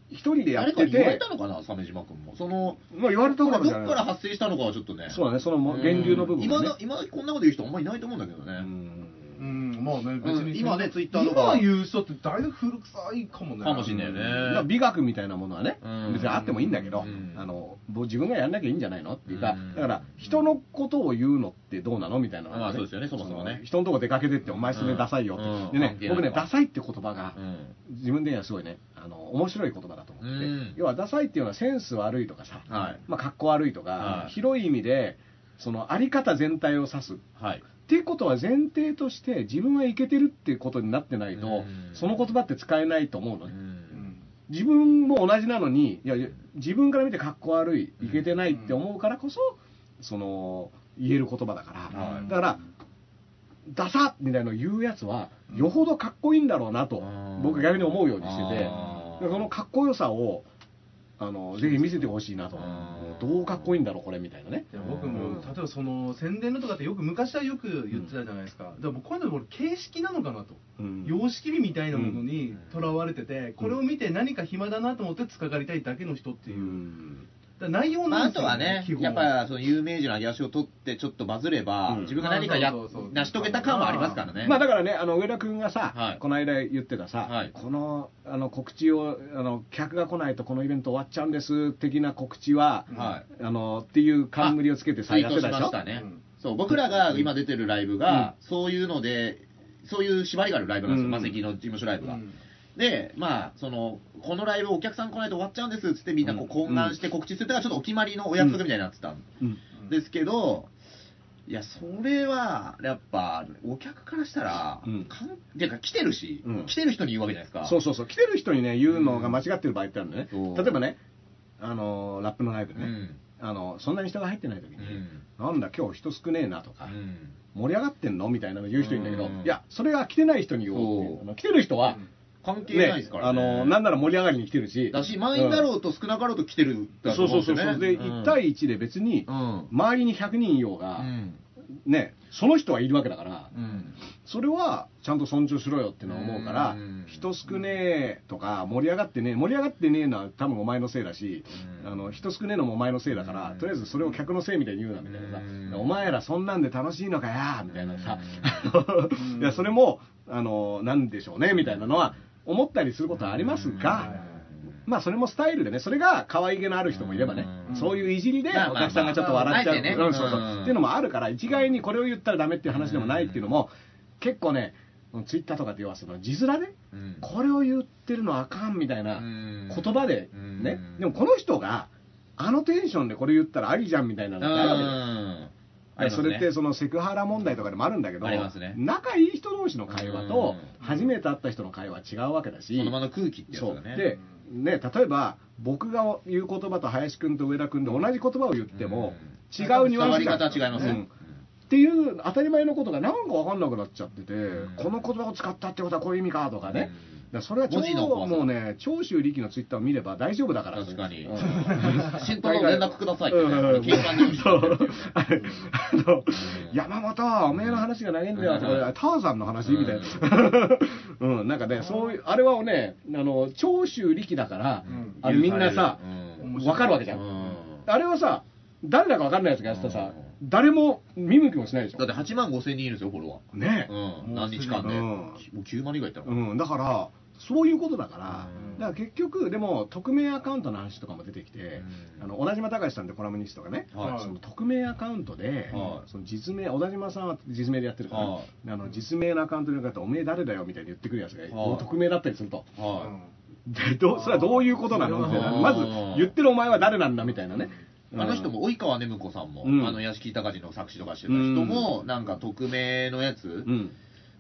一人でやってて言われた、のかな、鮫島君も。その、まあ言われたこれどっから発生したのかはちょっとね。そうだね、そのも源流の部分ね今だ、今こんなこと言う人あんまりいないと思うんだけどね。うんうんまあね別に、うん今ね Twitter とか今言う人ってだいぶ古臭いかもね。かもしんないよね。まあ美学みたいなものはね、うん。別にあってもいいんだけど、うん。あのぼ自分がやんなきゃいいんじゃないのっていうか、うん。だから人のことを言うのってどうなのみたいなのがまあそうですよねそもそもね。人のとこ出かけてってお前それダサいよって、うん。でね僕ねダサいって言葉がうん。自分的にはすごいねあの面白い言葉だと思ってて、うん。要はダサいっていうのはセンス悪いとかさ、はい。まあ、格好悪いとか、はい。広い意味でそのあり方全体を指す。はい。っていうことは前提として自分はいけてるっていうことになってないと、うん。その言葉って使えないと思うのね、うん。自分も同じなのにいや自分から見てかっこ悪いいけてないって思うからこそ、その言える言葉だから、はい。だからダサみたいなのを言うやつはよほどかっこいいんだろうなと、うん。僕逆に思うようにしてて。そのかっこよさをあのぜひ見せてほしいなと、うん。どうかっこいいんだろうこれみたいなね。僕も例えばその宣伝のとかってよく昔はよく言ってたじゃないですか、だからもうこういうの俺形式なのかなと、うん。様式美みたいなものにとらわれてて、これを見て何か暇だなと思って突っかかりたいだけの人ってういう、ん。だから内容まあ、なんですよ、あとはねやっぱその有名人の上げ足を取ってちょっとバズれば、うん。自分が何かやそうそうそう成し遂げた感はありますからね。まあだからね、あの上田君がさ、はい。この間言ってたさ、はい。このあの告知をあの、客が来ないとこのイベント終わっちゃうんです的な告知は、はい。あのっていう冠をつけてさ、やってたでしょ？しましたね、うん。そう僕らが今出てるライブが、そういうので、そういう縛りがあるライブなんですよ、うん。マセキの事務所ライブが。うんで、まあ、その、このライブお客さん来ないと終わっちゃうんですっつってみんなこう懇願して告知するってのがちょっとお決まりのお約束みたいになってたんうん。ですけど、いや、それは、やっぱ、お客からしたら、うん。かんか、来てるし、うん。来てる人に言うわけじゃないですか。そうそうそう、来てる人にね、言うのが間違ってる場合ってあるんだよね。そう。例えばね、あのーラップのライブでね、うん。あのそんなに人が入ってない時に、うん。なんだ、今日人少ねえなとか、うん。盛り上がってんのみたいなの言う人いるんだけど、うん。いや、それは来てない人に言おうっていう。来てる人は、関係ないですからね。あのなんなら盛り上がりに来てるし、だし、満員だろうと少なかろうと来てるだとそう思んですよね。そうそうそう、で、1対1で別にう、ん。周りに100人いようが、うん。ね、その人はいるわけだから、うん。それはちゃんと尊重しろよってのは思うから、うん。人少ねえとか、盛り上がってねえ、盛り上がってねえのは多分お前のせいだし、うん。あの人少ねえのもお前のせいだから、うん。とりあえずそれを客のせいみたいに言うなみたいなさ、うん。お前らそんなんで楽しいのかやみたいなさ、うん。いやそれもあのなんでしょうねみたいなのは思ったりすることはありますが、まあそれもスタイルでね、それが可愛げのある人もいればね、うん。そういういじりでお客さんがちょっと笑っちゃう、うんそうそう。うん。っていうのもあるから、一概にこれを言ったらダメっていう話でもないっていうのも、結構ね、ツイッターとかで要はその字面で、うん。これを言ってるのあかんみたいなうん。言葉でうん。ね、でもこの人が、あのテンションでこれ言ったらありじゃんみたいなのがあるわけで。すうんでそれってそのセクハラ問題とかでもあるんだけど、仲いい人同士の会話とうん。初めて会った人の会話は違うわけだし、その場の空気ってやつそう。だね。で、ね、例えば僕が言う言葉と林くんと上田くんで同じ言葉を言っても違うニュアンス伝わり方はじゃん違いますよ。うんっていう当たり前のことがなんか分かんなくなっちゃってて、ん。この言葉を使ったってことはこういう意味かとかね、だそれは超文字の怖さ。もうね長州力のツイッターを見れば大丈夫だから。確かに。うん。先頭の連絡くださいって山本おめえの話が投げんだよターザンの話みたいな。うん。なんかねそういうあれはねあの長州力だからうん。あれみんなさうん。分かるわけじゃうんん。あれはさ誰だか分かんないやつがやってたさうん。誰も見向きもしないでしょ。だって8万5千人いるんですよ、フォロワね。ー。うん。何日間で。うんもう9万人ぐらいいったの。うん、だから、そういうことだから、うん。だから結局、でも、匿名アカウントの話とかも出てきて、うん。あの小田島隆さんってコラムニストがね、はい。その匿名アカウントで、はい。その実名、小田島さんは実名でやってるから、はい。あの実名のアカウントの方、おめえ誰だよみたいに言ってくるやつが、はい。匿名だったりすると。はでどうそれはどういうことなのみたいな、まず言ってるお前は誰なんだみたいなね。い。あの人も、及川ねむこさんも、うん。あの、屋敷隆の作詞とかしてた人も、なんか匿名のやつう、ん、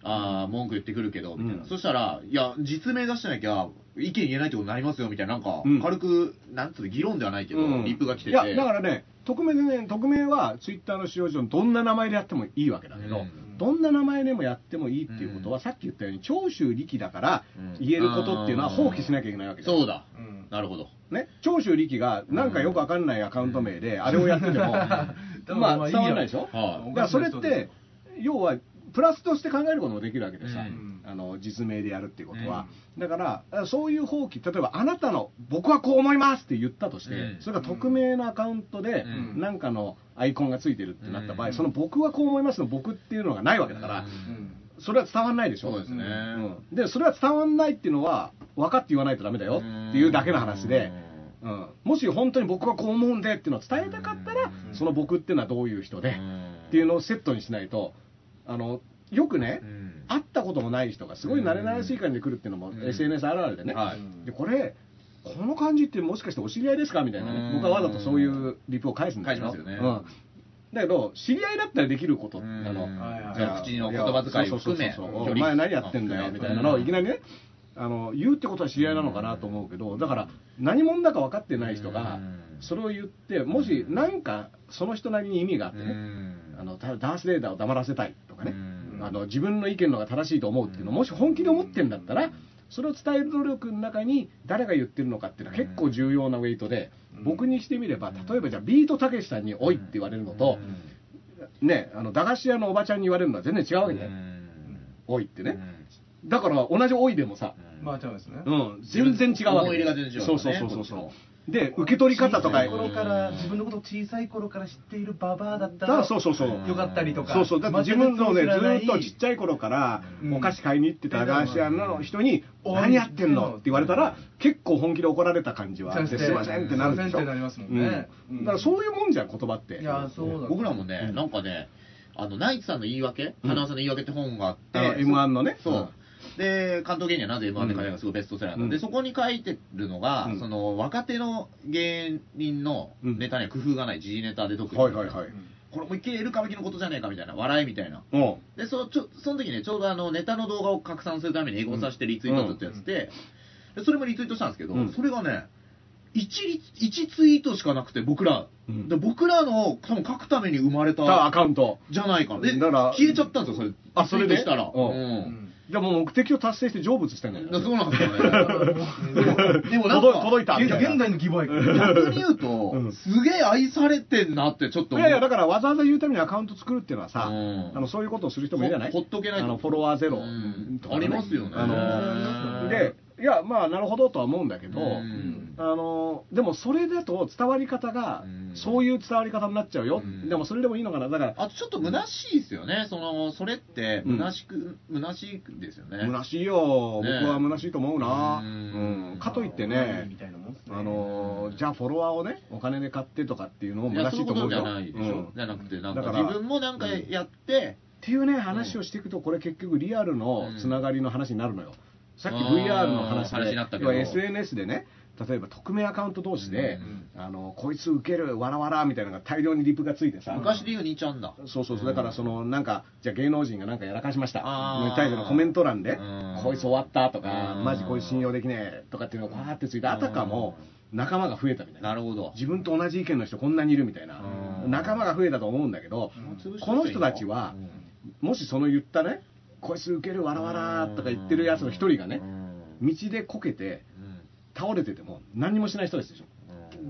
ああ、文句言ってくるけど、みたいな。うんそしたら、いや、実名出してなきゃ、意見言えないってことになりますよ、みたいな、なんかうん、軽く、なんつうの、議論ではないけど、うん。リップが来てて。いや、だからね、匿名でね、匿名はツイッターの使用上、どんな名前でやってもいいわけだけど、うん。どんな名前でもやってもいいっていうことは、うん。さっき言ったように、長州力だからうん。言えることっていうのは放棄しなきゃいけないわけだよ。そうだ。うん。なるほど。ね、長州力がなんかよくわかんないアカウント名で、あれをやってても、まあ、伝わらないでしょ？はい。だからそれって、要は、プラスとして考えることもできるわけでさ、うん。あの実名でやるっていうことは、だから、そういう放棄、例えば、あなたの、僕はこう思いますって言ったとして、うん。それが匿名のアカウントで、うん。なんかのアイコンがついてるってなった場合、うん。その僕はこう思いますの僕っていうのがないわけだから、うんそれは伝わんないでしょ。そうですね。うん。で、それは伝わんないっていうのは、分かって言わないとダメだよっていうだけの話で、うん、もし本当に僕はこう思うんでっていうのを伝えたかったら、うん。その僕っていうのはどういう人で、っていうのをセットにしないと、あのよくね、うん。会ったこともない人がすごい慣れ慣れしい感じで来るっていうのも、うん。SNS あるあるでね、はい。でこれ、この感じってもしかしてお知り合いですかみたいなね、うん。僕はわざとそういうリプを返すんだけど、返しますよね。うんだけど、知り合いだったらできること、うん。あの口の言葉遣いを含め。お前何やってんだよみたいなの。をいきなりね、あの言うってことは知り合いなのかなと思うけど、だから何者だか分かってない人がうん。それを言って、もし何かその人なりに意味があってね、あのダダース・レーダーを黙らせたいとかね、あの自分の意見の方が正しいと思うっていうのをもし本気で思ってんだったら、それを伝える努力の中に誰が言ってるのかっていうのは結構重要なウェイトで、僕にしてみれば、例えばじゃあビートたけしさんに「おい」って言われるのと、ね、あの駄菓子屋のおばちゃんに言われるのは全然違うわけだよ、おいってね。だから同じおいでもさ、まあ、違うんですね。うん、全然違うわけ思い入れが全然違うそうそうそうそうそう。で、受け取り方とか、小さい頃から、自分のことを小さい頃から知っているババアだっただら、そうそうそう。よかったりとか。そうそう、だって自分のね、ずっとちっちゃい頃からうん。お菓子買いに行ってた駄菓子屋の人に、うん何やってんの？って言われたら、結構本気で怒られた感じはすいませんってなるでしょ。すいませんってなりますもんね。だからそういうもんじゃん、言葉って。いや、そうだ。僕らもね、なんかね、あの、ナイツさんの言い訳、うん。花輪さんの言い訳って本があって、あの M1 のね。そう。で、関東芸人はなぜ M1 で書いたのがすごいベストセラーなの？で、うん。そこに書いてるのが、うん。その、若手の芸人のネタには工夫がない時事ネタで特に、はいはいはい。これ思いっきりエル歌舞伎のことじゃねえかみたいな、笑いみたいな。うん。で、そちょその時ね、ちょうどあのネタの動画を拡散するために英語させてリツイートっとやってて、でそれもリツイートしたんですけど、うん。それがね、1, 1ツイートしかなくて、僕ら、うん。で僕らの多分書くために生まれたアたカウント。じゃないかな。で、消えちゃったんですよ、それ。あそれで？したら。うん。うんじゃあもう目的を達成して成仏してんだよだそうなんですよね。でも、でもなん届か、届いた現代の義母愛逆に言うと、うん。すげえ愛されてんなってちょっと。いやいやだからわざわざ言うためにアカウント作るっていうのはさ、うん。あのそういうことをする人もいるじゃない？ほほっとけないと。あのフォロワーゼロ。うん。とかねありますよね。あのでいやまあなるほどとは思うんだけど、うん。あのでもそれだと伝わり方がうん。そういう伝わり方になっちゃうよ、うん。でもそれでもいいのかな。だからあとちょっと虚しいですよね。その、それって、うん。虚しく、虚しいですよね。虚しいよ、ね。僕は虚しいと思うな、ううん。んかといってみね。あのじゃあフォロワーをねお金で買ってとかっていうのも虚しいと思うよ。ないでしょ。うん。じゃなくて、なんかだから自分もなんかやって、っていうね話をしていくとこれ結局リアルのつながりの話になるのよ、さっき VR の話で話に SNS でね例えば匿名アカウント同士で、あのこいつウケるわらわらみたいなのが大量にリプがついてさ。昔で言う2ちゃんだ。そうそうそう。だからそのなんかじゃあ芸能人がなんかやらかしました。あー。に対してのコメント欄でうん。こいつ終わったとかうん。マジこいつ信用できねえとかっていうのがわーってついてあたかも仲間が増えたみたいな。なるほど。自分と同じ意見の人こんなにいるみたいな。うん。仲間が増えたと思うんだけどこの人たちはもしその言ったねこいつウケるわらわらとか言ってるやつの一人がね道でこけて倒れてても何にもしない人たちでしょ。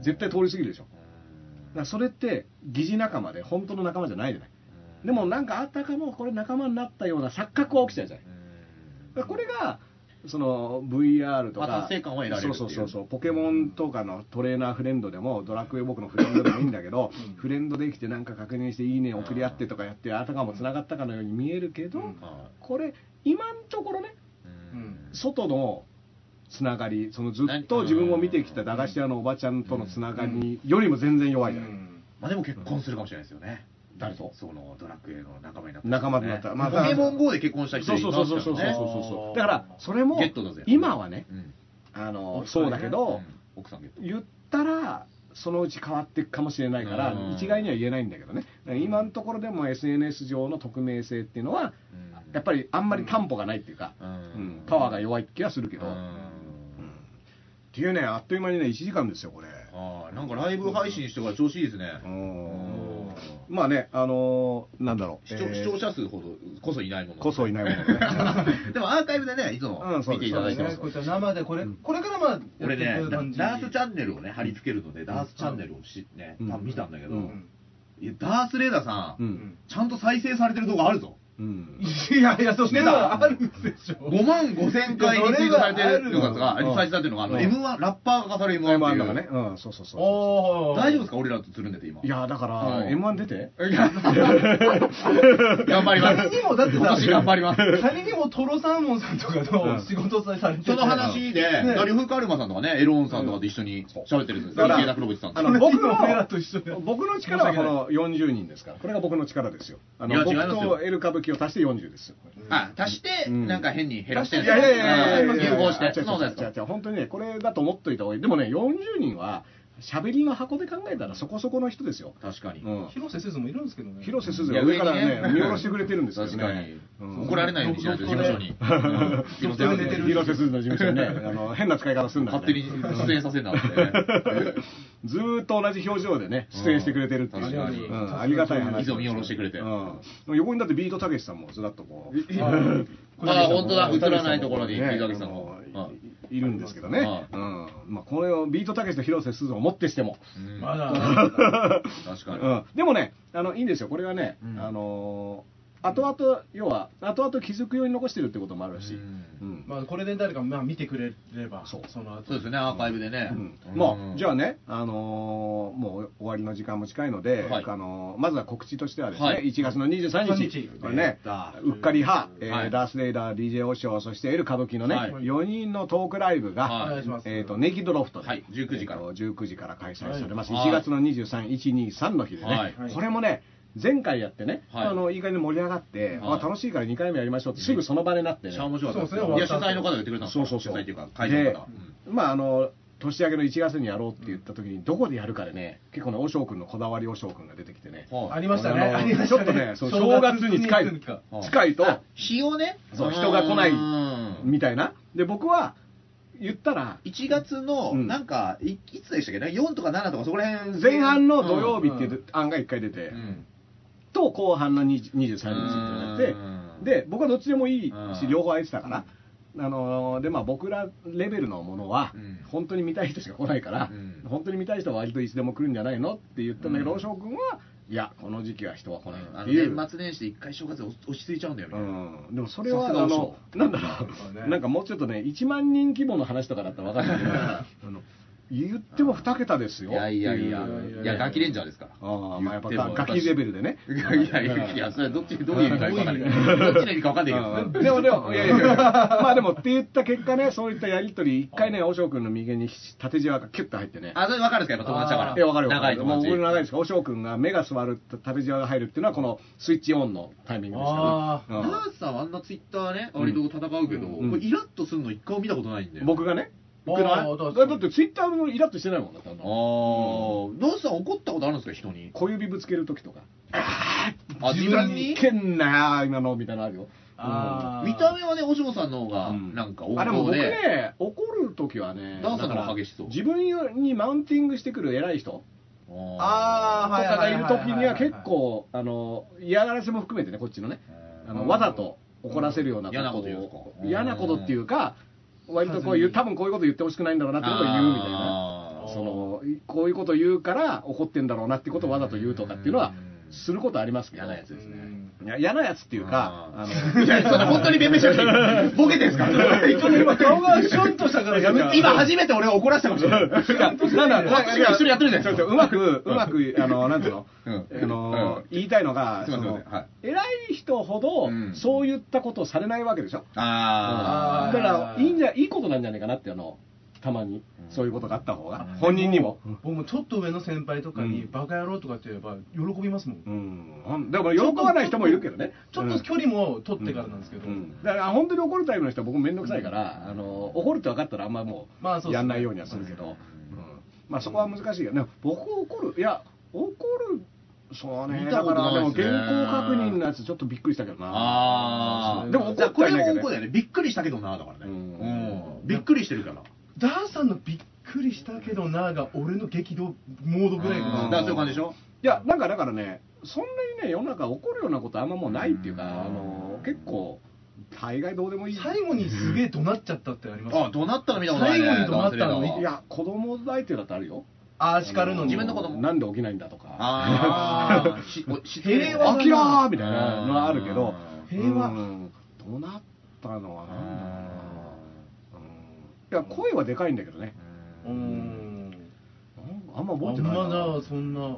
絶対通り過ぎるでしょ。だからそれって疑似仲間で本当の仲間じゃないじゃない。でもなんかあったかもこれ仲間になったような錯覚は起きちゃうじゃない。だからこれがその VR とか、まあ達成感は得られるっていう。そうそうそうそう。ポケモンとかのトレーナーフレンドでもドラクエ僕のフレンドでもいいんだけど、フレンドできてなんか確認していいね送り合ってとかやってあたかもつながったかのように見えるけど、これ今んところね外のつながりそのずっと自分を見てきた駄菓子屋のおばちゃんとのつながりよりも全然弱いじゃない、まあでも結婚するかもしれないですよね。誰と？そのドラクエの仲間になった、仲間になったまあポケモン GO で結婚した人そういそうそうそうますからね。そうそうそうそうだからそれもゲットだぜ今はねうんあのそうだけど、奥さんゲット。言ったらそのうち変わっていくかもしれないからうん一概には言えないんだけどね今のところでも SNS 上の匿名性っていうのはやっぱりあんまり担保がないっていうか、うんうんパワーが弱い気がするけど、うんっていうねあっという間にね1時間ですよこれあーなんかライブ配信してから調子いいですね。うんまあねあのーなんだろう。視聴えー視聴者数ほどこそいないもの。こそいないものね。でもアーカイブでね、いつも見ていただいてます。こういった生でこれこれからまあ俺ねダースチャンネルをね、貼り付けるので、ダースチャンネルをしね、うん。多分見たんだけど、うん。いやダースレーダーさん、うん。ちゃんと再生されてる動画あるぞ。うん。いやいやそれはあるでしょ。5万5千回リツイートされてるのが、うん再生されてるのが、あの、うん。M1、ラッパーが語る M1 っていう。M1 とかね。うんそうそうそう大丈夫ですか？俺らとつるんでて今。いやだからうん。M1 出て。いや 頑張ります。仮にもだってさ頑張ります。仮にもトロサーモンさんとかの仕事されててその話で、ね呂布カルマさんとかね、エローンさんとかと一緒に喋ってるんですよ。池田黒渕さんとあか。の僕の僕の力はこの40人ですから。これが僕の力ですよ。あいやの僕違いますよ。と L 歌舞伎を足して40です。よあ、足して、うん。なんか変に減らしてるいやいやいやいやいや。融合して。そうです本当にねこれだと思っといた方がいい。でもね40人は喋りの箱で考えたらそこそこの人ですよ、確かに。うん、広瀬すずもいるんですけどね。広瀬すずが上からね見下ろしてくれてるんですよね。確かに。うん。怒られないようにしないと、事務所に。広瀬すずの事務所にね。あの変な使い方するんだ勝手に出演させるなって。ずーっと同じ表情でね出演してくれてるっていう。確かに。うん。ありがたい話。いつも見下ろしてくれて。うん、横にだってビートたけしさんもずらっとこう。あ、本当だ、映らないところに、ね水崎さんも。あのいいるんですけどね、はうん。まあ、これをビートたけしと広瀬すずをもってしても、うん。まだ。確かに。うん、でもねあのいいんですよ。これはね、うん。あのー後々要は後々気づくように残してるってこともあるし、まあこれで誰かまあ見てくれればそう。その後。そうですね、アーカイブでね。うん。まあ、じゃあね、あのーもう終わりの時間も近いので、はい。あのーまずは告知としてはですね、はい。1月の23日、23日。これねうっかり派、えーはい。ダース・レイダー、DJ オショー、そしてエル歌舞伎のね、はい。4人のトークライブが、はい。お願いします。えー、とネイキッドロフトで、はい。19時から。えーと19時から開催されます、はい。1月の23、1、2、3の日でね、はい。これもね、前回やってね、はい。あのいい加減に盛り上がって、はい。あ楽しいから2回目やりましょうって、すぐその場でなってね。面白いや、取材の方が言ってくれたんですよ。そうそうそう。取材っていうか、会場の方。が。でまああの年明けの1月にやろうって言った時にどこでやるかでね結構ね和尚君のこだわり和尚君が出てきてね。ありましたね。あのありましたちょっとねそう正月に近いはい近いとあ日をね、そう人が来ないうん。みたいな。で僕は言ったら1月の、うん。なんか、いいつでしたっけね、4とか7とかそこら辺。前半の土曜日っていう案が1回出て、うんと後半の20 23日ってなってうん。で僕はどっちでもいいうん。し両方空いてたから、あのーでまあ僕らレベルのものはうん。本当に見たい人しか来ないから、うん。本当に見たい人は割といつでも来るんじゃないのって言ったんだけど、うん。大将君はいやこの時期は人は来ないっていう、年末年始で一回正月落ち着いちゃうんだよ。うん、でもそれはあのなんだろそうね。うなんかもうちょっとね1万人規模の話とかだったら分かんないけど あの言っても2桁ですよいやいやいや、いや、ガキレンジャーですから。ああまあやっぱガキレベルでねいやいやいやいや、それはどっち、どういう意味か分かんないけど。どっちの意味か分かんないけど。うんでもでも、いやいやいや、まあでもって言った結果ね、そういったやりとり、一回ね、おしょう君の右に縦じわがキュッと入ってね。あ、それ分かるんですか？やっぱ友達だから。いや、わかるよ。長い友達。もう俺長いですから、おしょう君が目が座ると縦じわが入るっていうのは、このスイッチオンのタイミングですあから。うんダースさんはあんなツイッターね、割と戦うけど、イラッとするの一回も見たことないんだよ。僕がね。僕だのだってツイッターのイラッとしてないもんだってああのー、ダースさん怒ったことあるんですか人に。小指ぶつけるときとか。あ、自分にいけんなよ、今の、みたいなのあるよ。見た目はね、お嬢さんの方が、うん。なんか王あでも僕。ね、怒るときはね、ダンサーの激しそう。自分にマウンティングしてくる偉い人。あー。とかがいる時には結はい構あの嫌がらせも含めてねこっちのね。あのわざと怒らせるようなことを。嫌なこと言うんですか？嫌なことっていうか割とこういう多分こういうこと言ってほしくないんだろうなってことを言うみたいな。そのこういうこと言うから怒ってんだろうなってことをわざと言うとかっていうのはすることありますけど嫌なやつですね。いや嫌なやつっていうかああー いや、それ本当に弁明しなくて。い いボケてんすか？今 顔がシュンとしたからやめて。今初めて俺が怒らせたかもしれない。のなんだこっちが一緒にやってるじゃないですか。うまくうまくあのなんていうの？うん。あのうん。言いたいのが偉い人ほどうん。そういったことをされないわけでしょ？あだからいいんじゃいいことなんじゃないかなってあのたまにそういうことがあった方が本人にも。僕もちょっと上の先輩とかに、うんバカ野郎とかって言えば喜びますもん。うん、でも喜ばない人もいるけどね。ちょっと距離も取ってからなんですけど。うんだから本当に怒るタイプの人は僕も面倒くさいから、あの怒るって分かったらあんまもまあそうやんないようにはするけど、うんまあそこは難しいよね。僕怒るいや怒るそうね。だからでも原稿確認のやつちょっとびっくりしたけどな。あー。でも怒じゃあこれも怒だよね。びっくりしたけどな、だからね。うんうんびっくりしてるから。ダーさんのびっくりしたけどなーが俺の激怒モードぐらいからそういう感じでしょ？いやなんかだからねそんなにね世の中怒るようなことあんまもうないっていうか、あの結構大概どうでもいい。最後にすげえ怒鳴っちゃったってあります。あ、怒鳴ったの見たことないね。最後に怒鳴ったのいや子供相手だってあるよ。あー叱るのに。自分の子供。なんで起きないんだとか。ああ、平和あきらーみたいなのはあるけど、平和。うん。どうなったのはなんだろういや、声はでかいんだけどね、うーん。あんま覚えてないな。まだそんな。ね。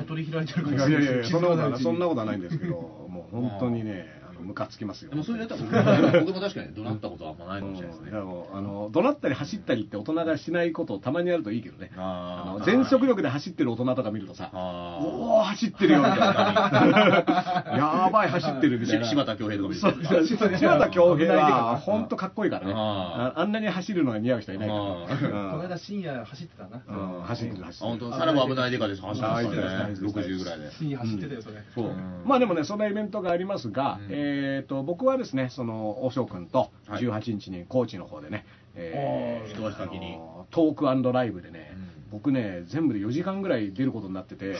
悟り開いてるかいもしれないやいやそんなことはそんなこことはないんですけど、もう本当にね、ムカつきますよ。でもそういうやったら僕も確かに怒鳴ったことはあんまないかもしれないですね。あの怒鳴ったり走ったりって大人がしないことをたまにやるといいけどね。あの全速力で走ってる大人とか見るとさ、おお走ってるよみたいな。やばい走ってるみたいな。し柴田恭平とか見てそうそう柴田恭平は本当かっこいいからね。あんなに走るのが似合う人いないから。あこのうん間深夜走ってたな。うん走ってる走ってる本当さらば危ないデカで走ってましたね。あー60ぐらいで。深夜走ってたよそれ。そううん。まあでもねそんなイベントがありますが、うんえー、と僕はですねその大翔君とはい。18日に高知の方でね、えあー一足先にトークライブでね、うん僕ね全部で4時間ぐらい出ることになってて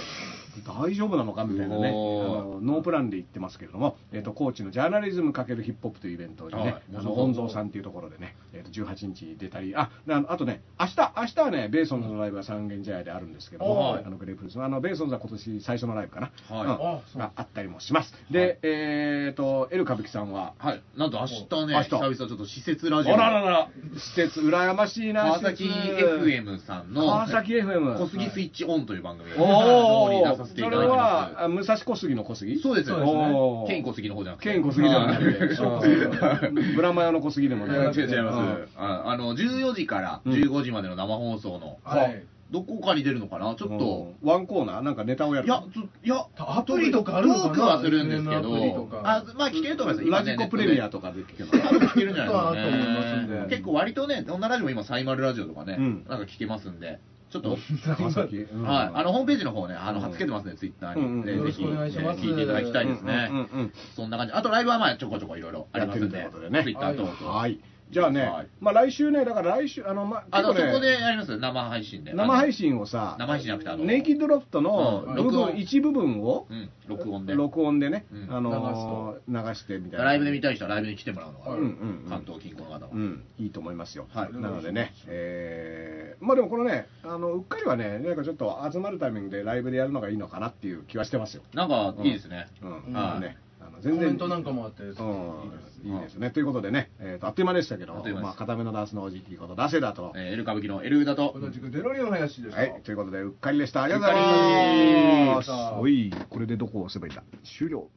大丈夫なのかみたいなねあのノープランで行ってますけれども、えー、と高知のジャーナリズム×ヒップホップというイベントにね、はい。あの御蔵さんっていうところでね、えー、と18日に出たりあであのあとね明日明日はねベーソンズのライブが三軒茶屋であるんですけども、はい。あのグレープフルーツのあのベーソンズは今年最初のライブかな、はい。うんがあったりもします。で、えっ、とエル歌舞伎さんは？はい。なんと明日ね明日。久々ちょっと施設ラあジオららら施設羨ましいな川崎施設 FM さんの川崎 FM 小杉スイッチオンという番組おをお出させていただそれいてまはあ武蔵小杉の小杉？すそうですそうですねケン小杉の方じゃなくて。ケン小杉ではなくて。ブラマヨの小杉でもいねや違う違いまうん。すああの14時からうん15時までの生放送のはい。どこかに出るのかな？ちょっと、うん。ワンコーナー？なんかネタをやるいや、ずいや、アプリとかあるのかな？トークはするんですけど、か。あ、まあ聞けると思います。ラジコプレミアととかで聞ける多分聞けるんじゃないですかとはと思いますんね。で。結構割とね、女ラジオも今、サイマルラジオとかね、うん。なんか聞けますんで、ちょっと、はい、あの、ホームページの方ね、あの、うん貼っつけてますね、ツイッターに。ぜひね聞いていただきたいですね。そんな感じ。あと、ライブはまあ、ちょこちょこいろいろありますんで、ツイッター等々。はい。じゃあね、はいまあ来週ね、だから来週、あの、まあ、あの、そこでやります？生配信で。生配信をさ、生配信じゃなくてあのネイキッドロフトの部分、一部分を、うん、録音で。録音でね、うんあのー流してみたいな。ライブで見たい人はライブに来てもらうのが、うんうんうん関東近郊の方は。うん、いいと思いますよ。はいなのでね、えーまあでもこのね、あのうっかりはね、なんかちょっと集まるタイミングでライブでやるのがいいのかなっていう気はしてますよ。なんか、いいですね。うん、はいね、全然メントなんかもあって、うんいいですいいですね。ということでね、えーとあっという間でしたけど、まあ、固めのダンスのおじきこと、出せだと。えー、エル歌舞伎のエルウダと、同じくデロリアン林でした。はい、ということで、うっかりでした。ありがとうございます。おい、これでどこを押せばいいんだ終了。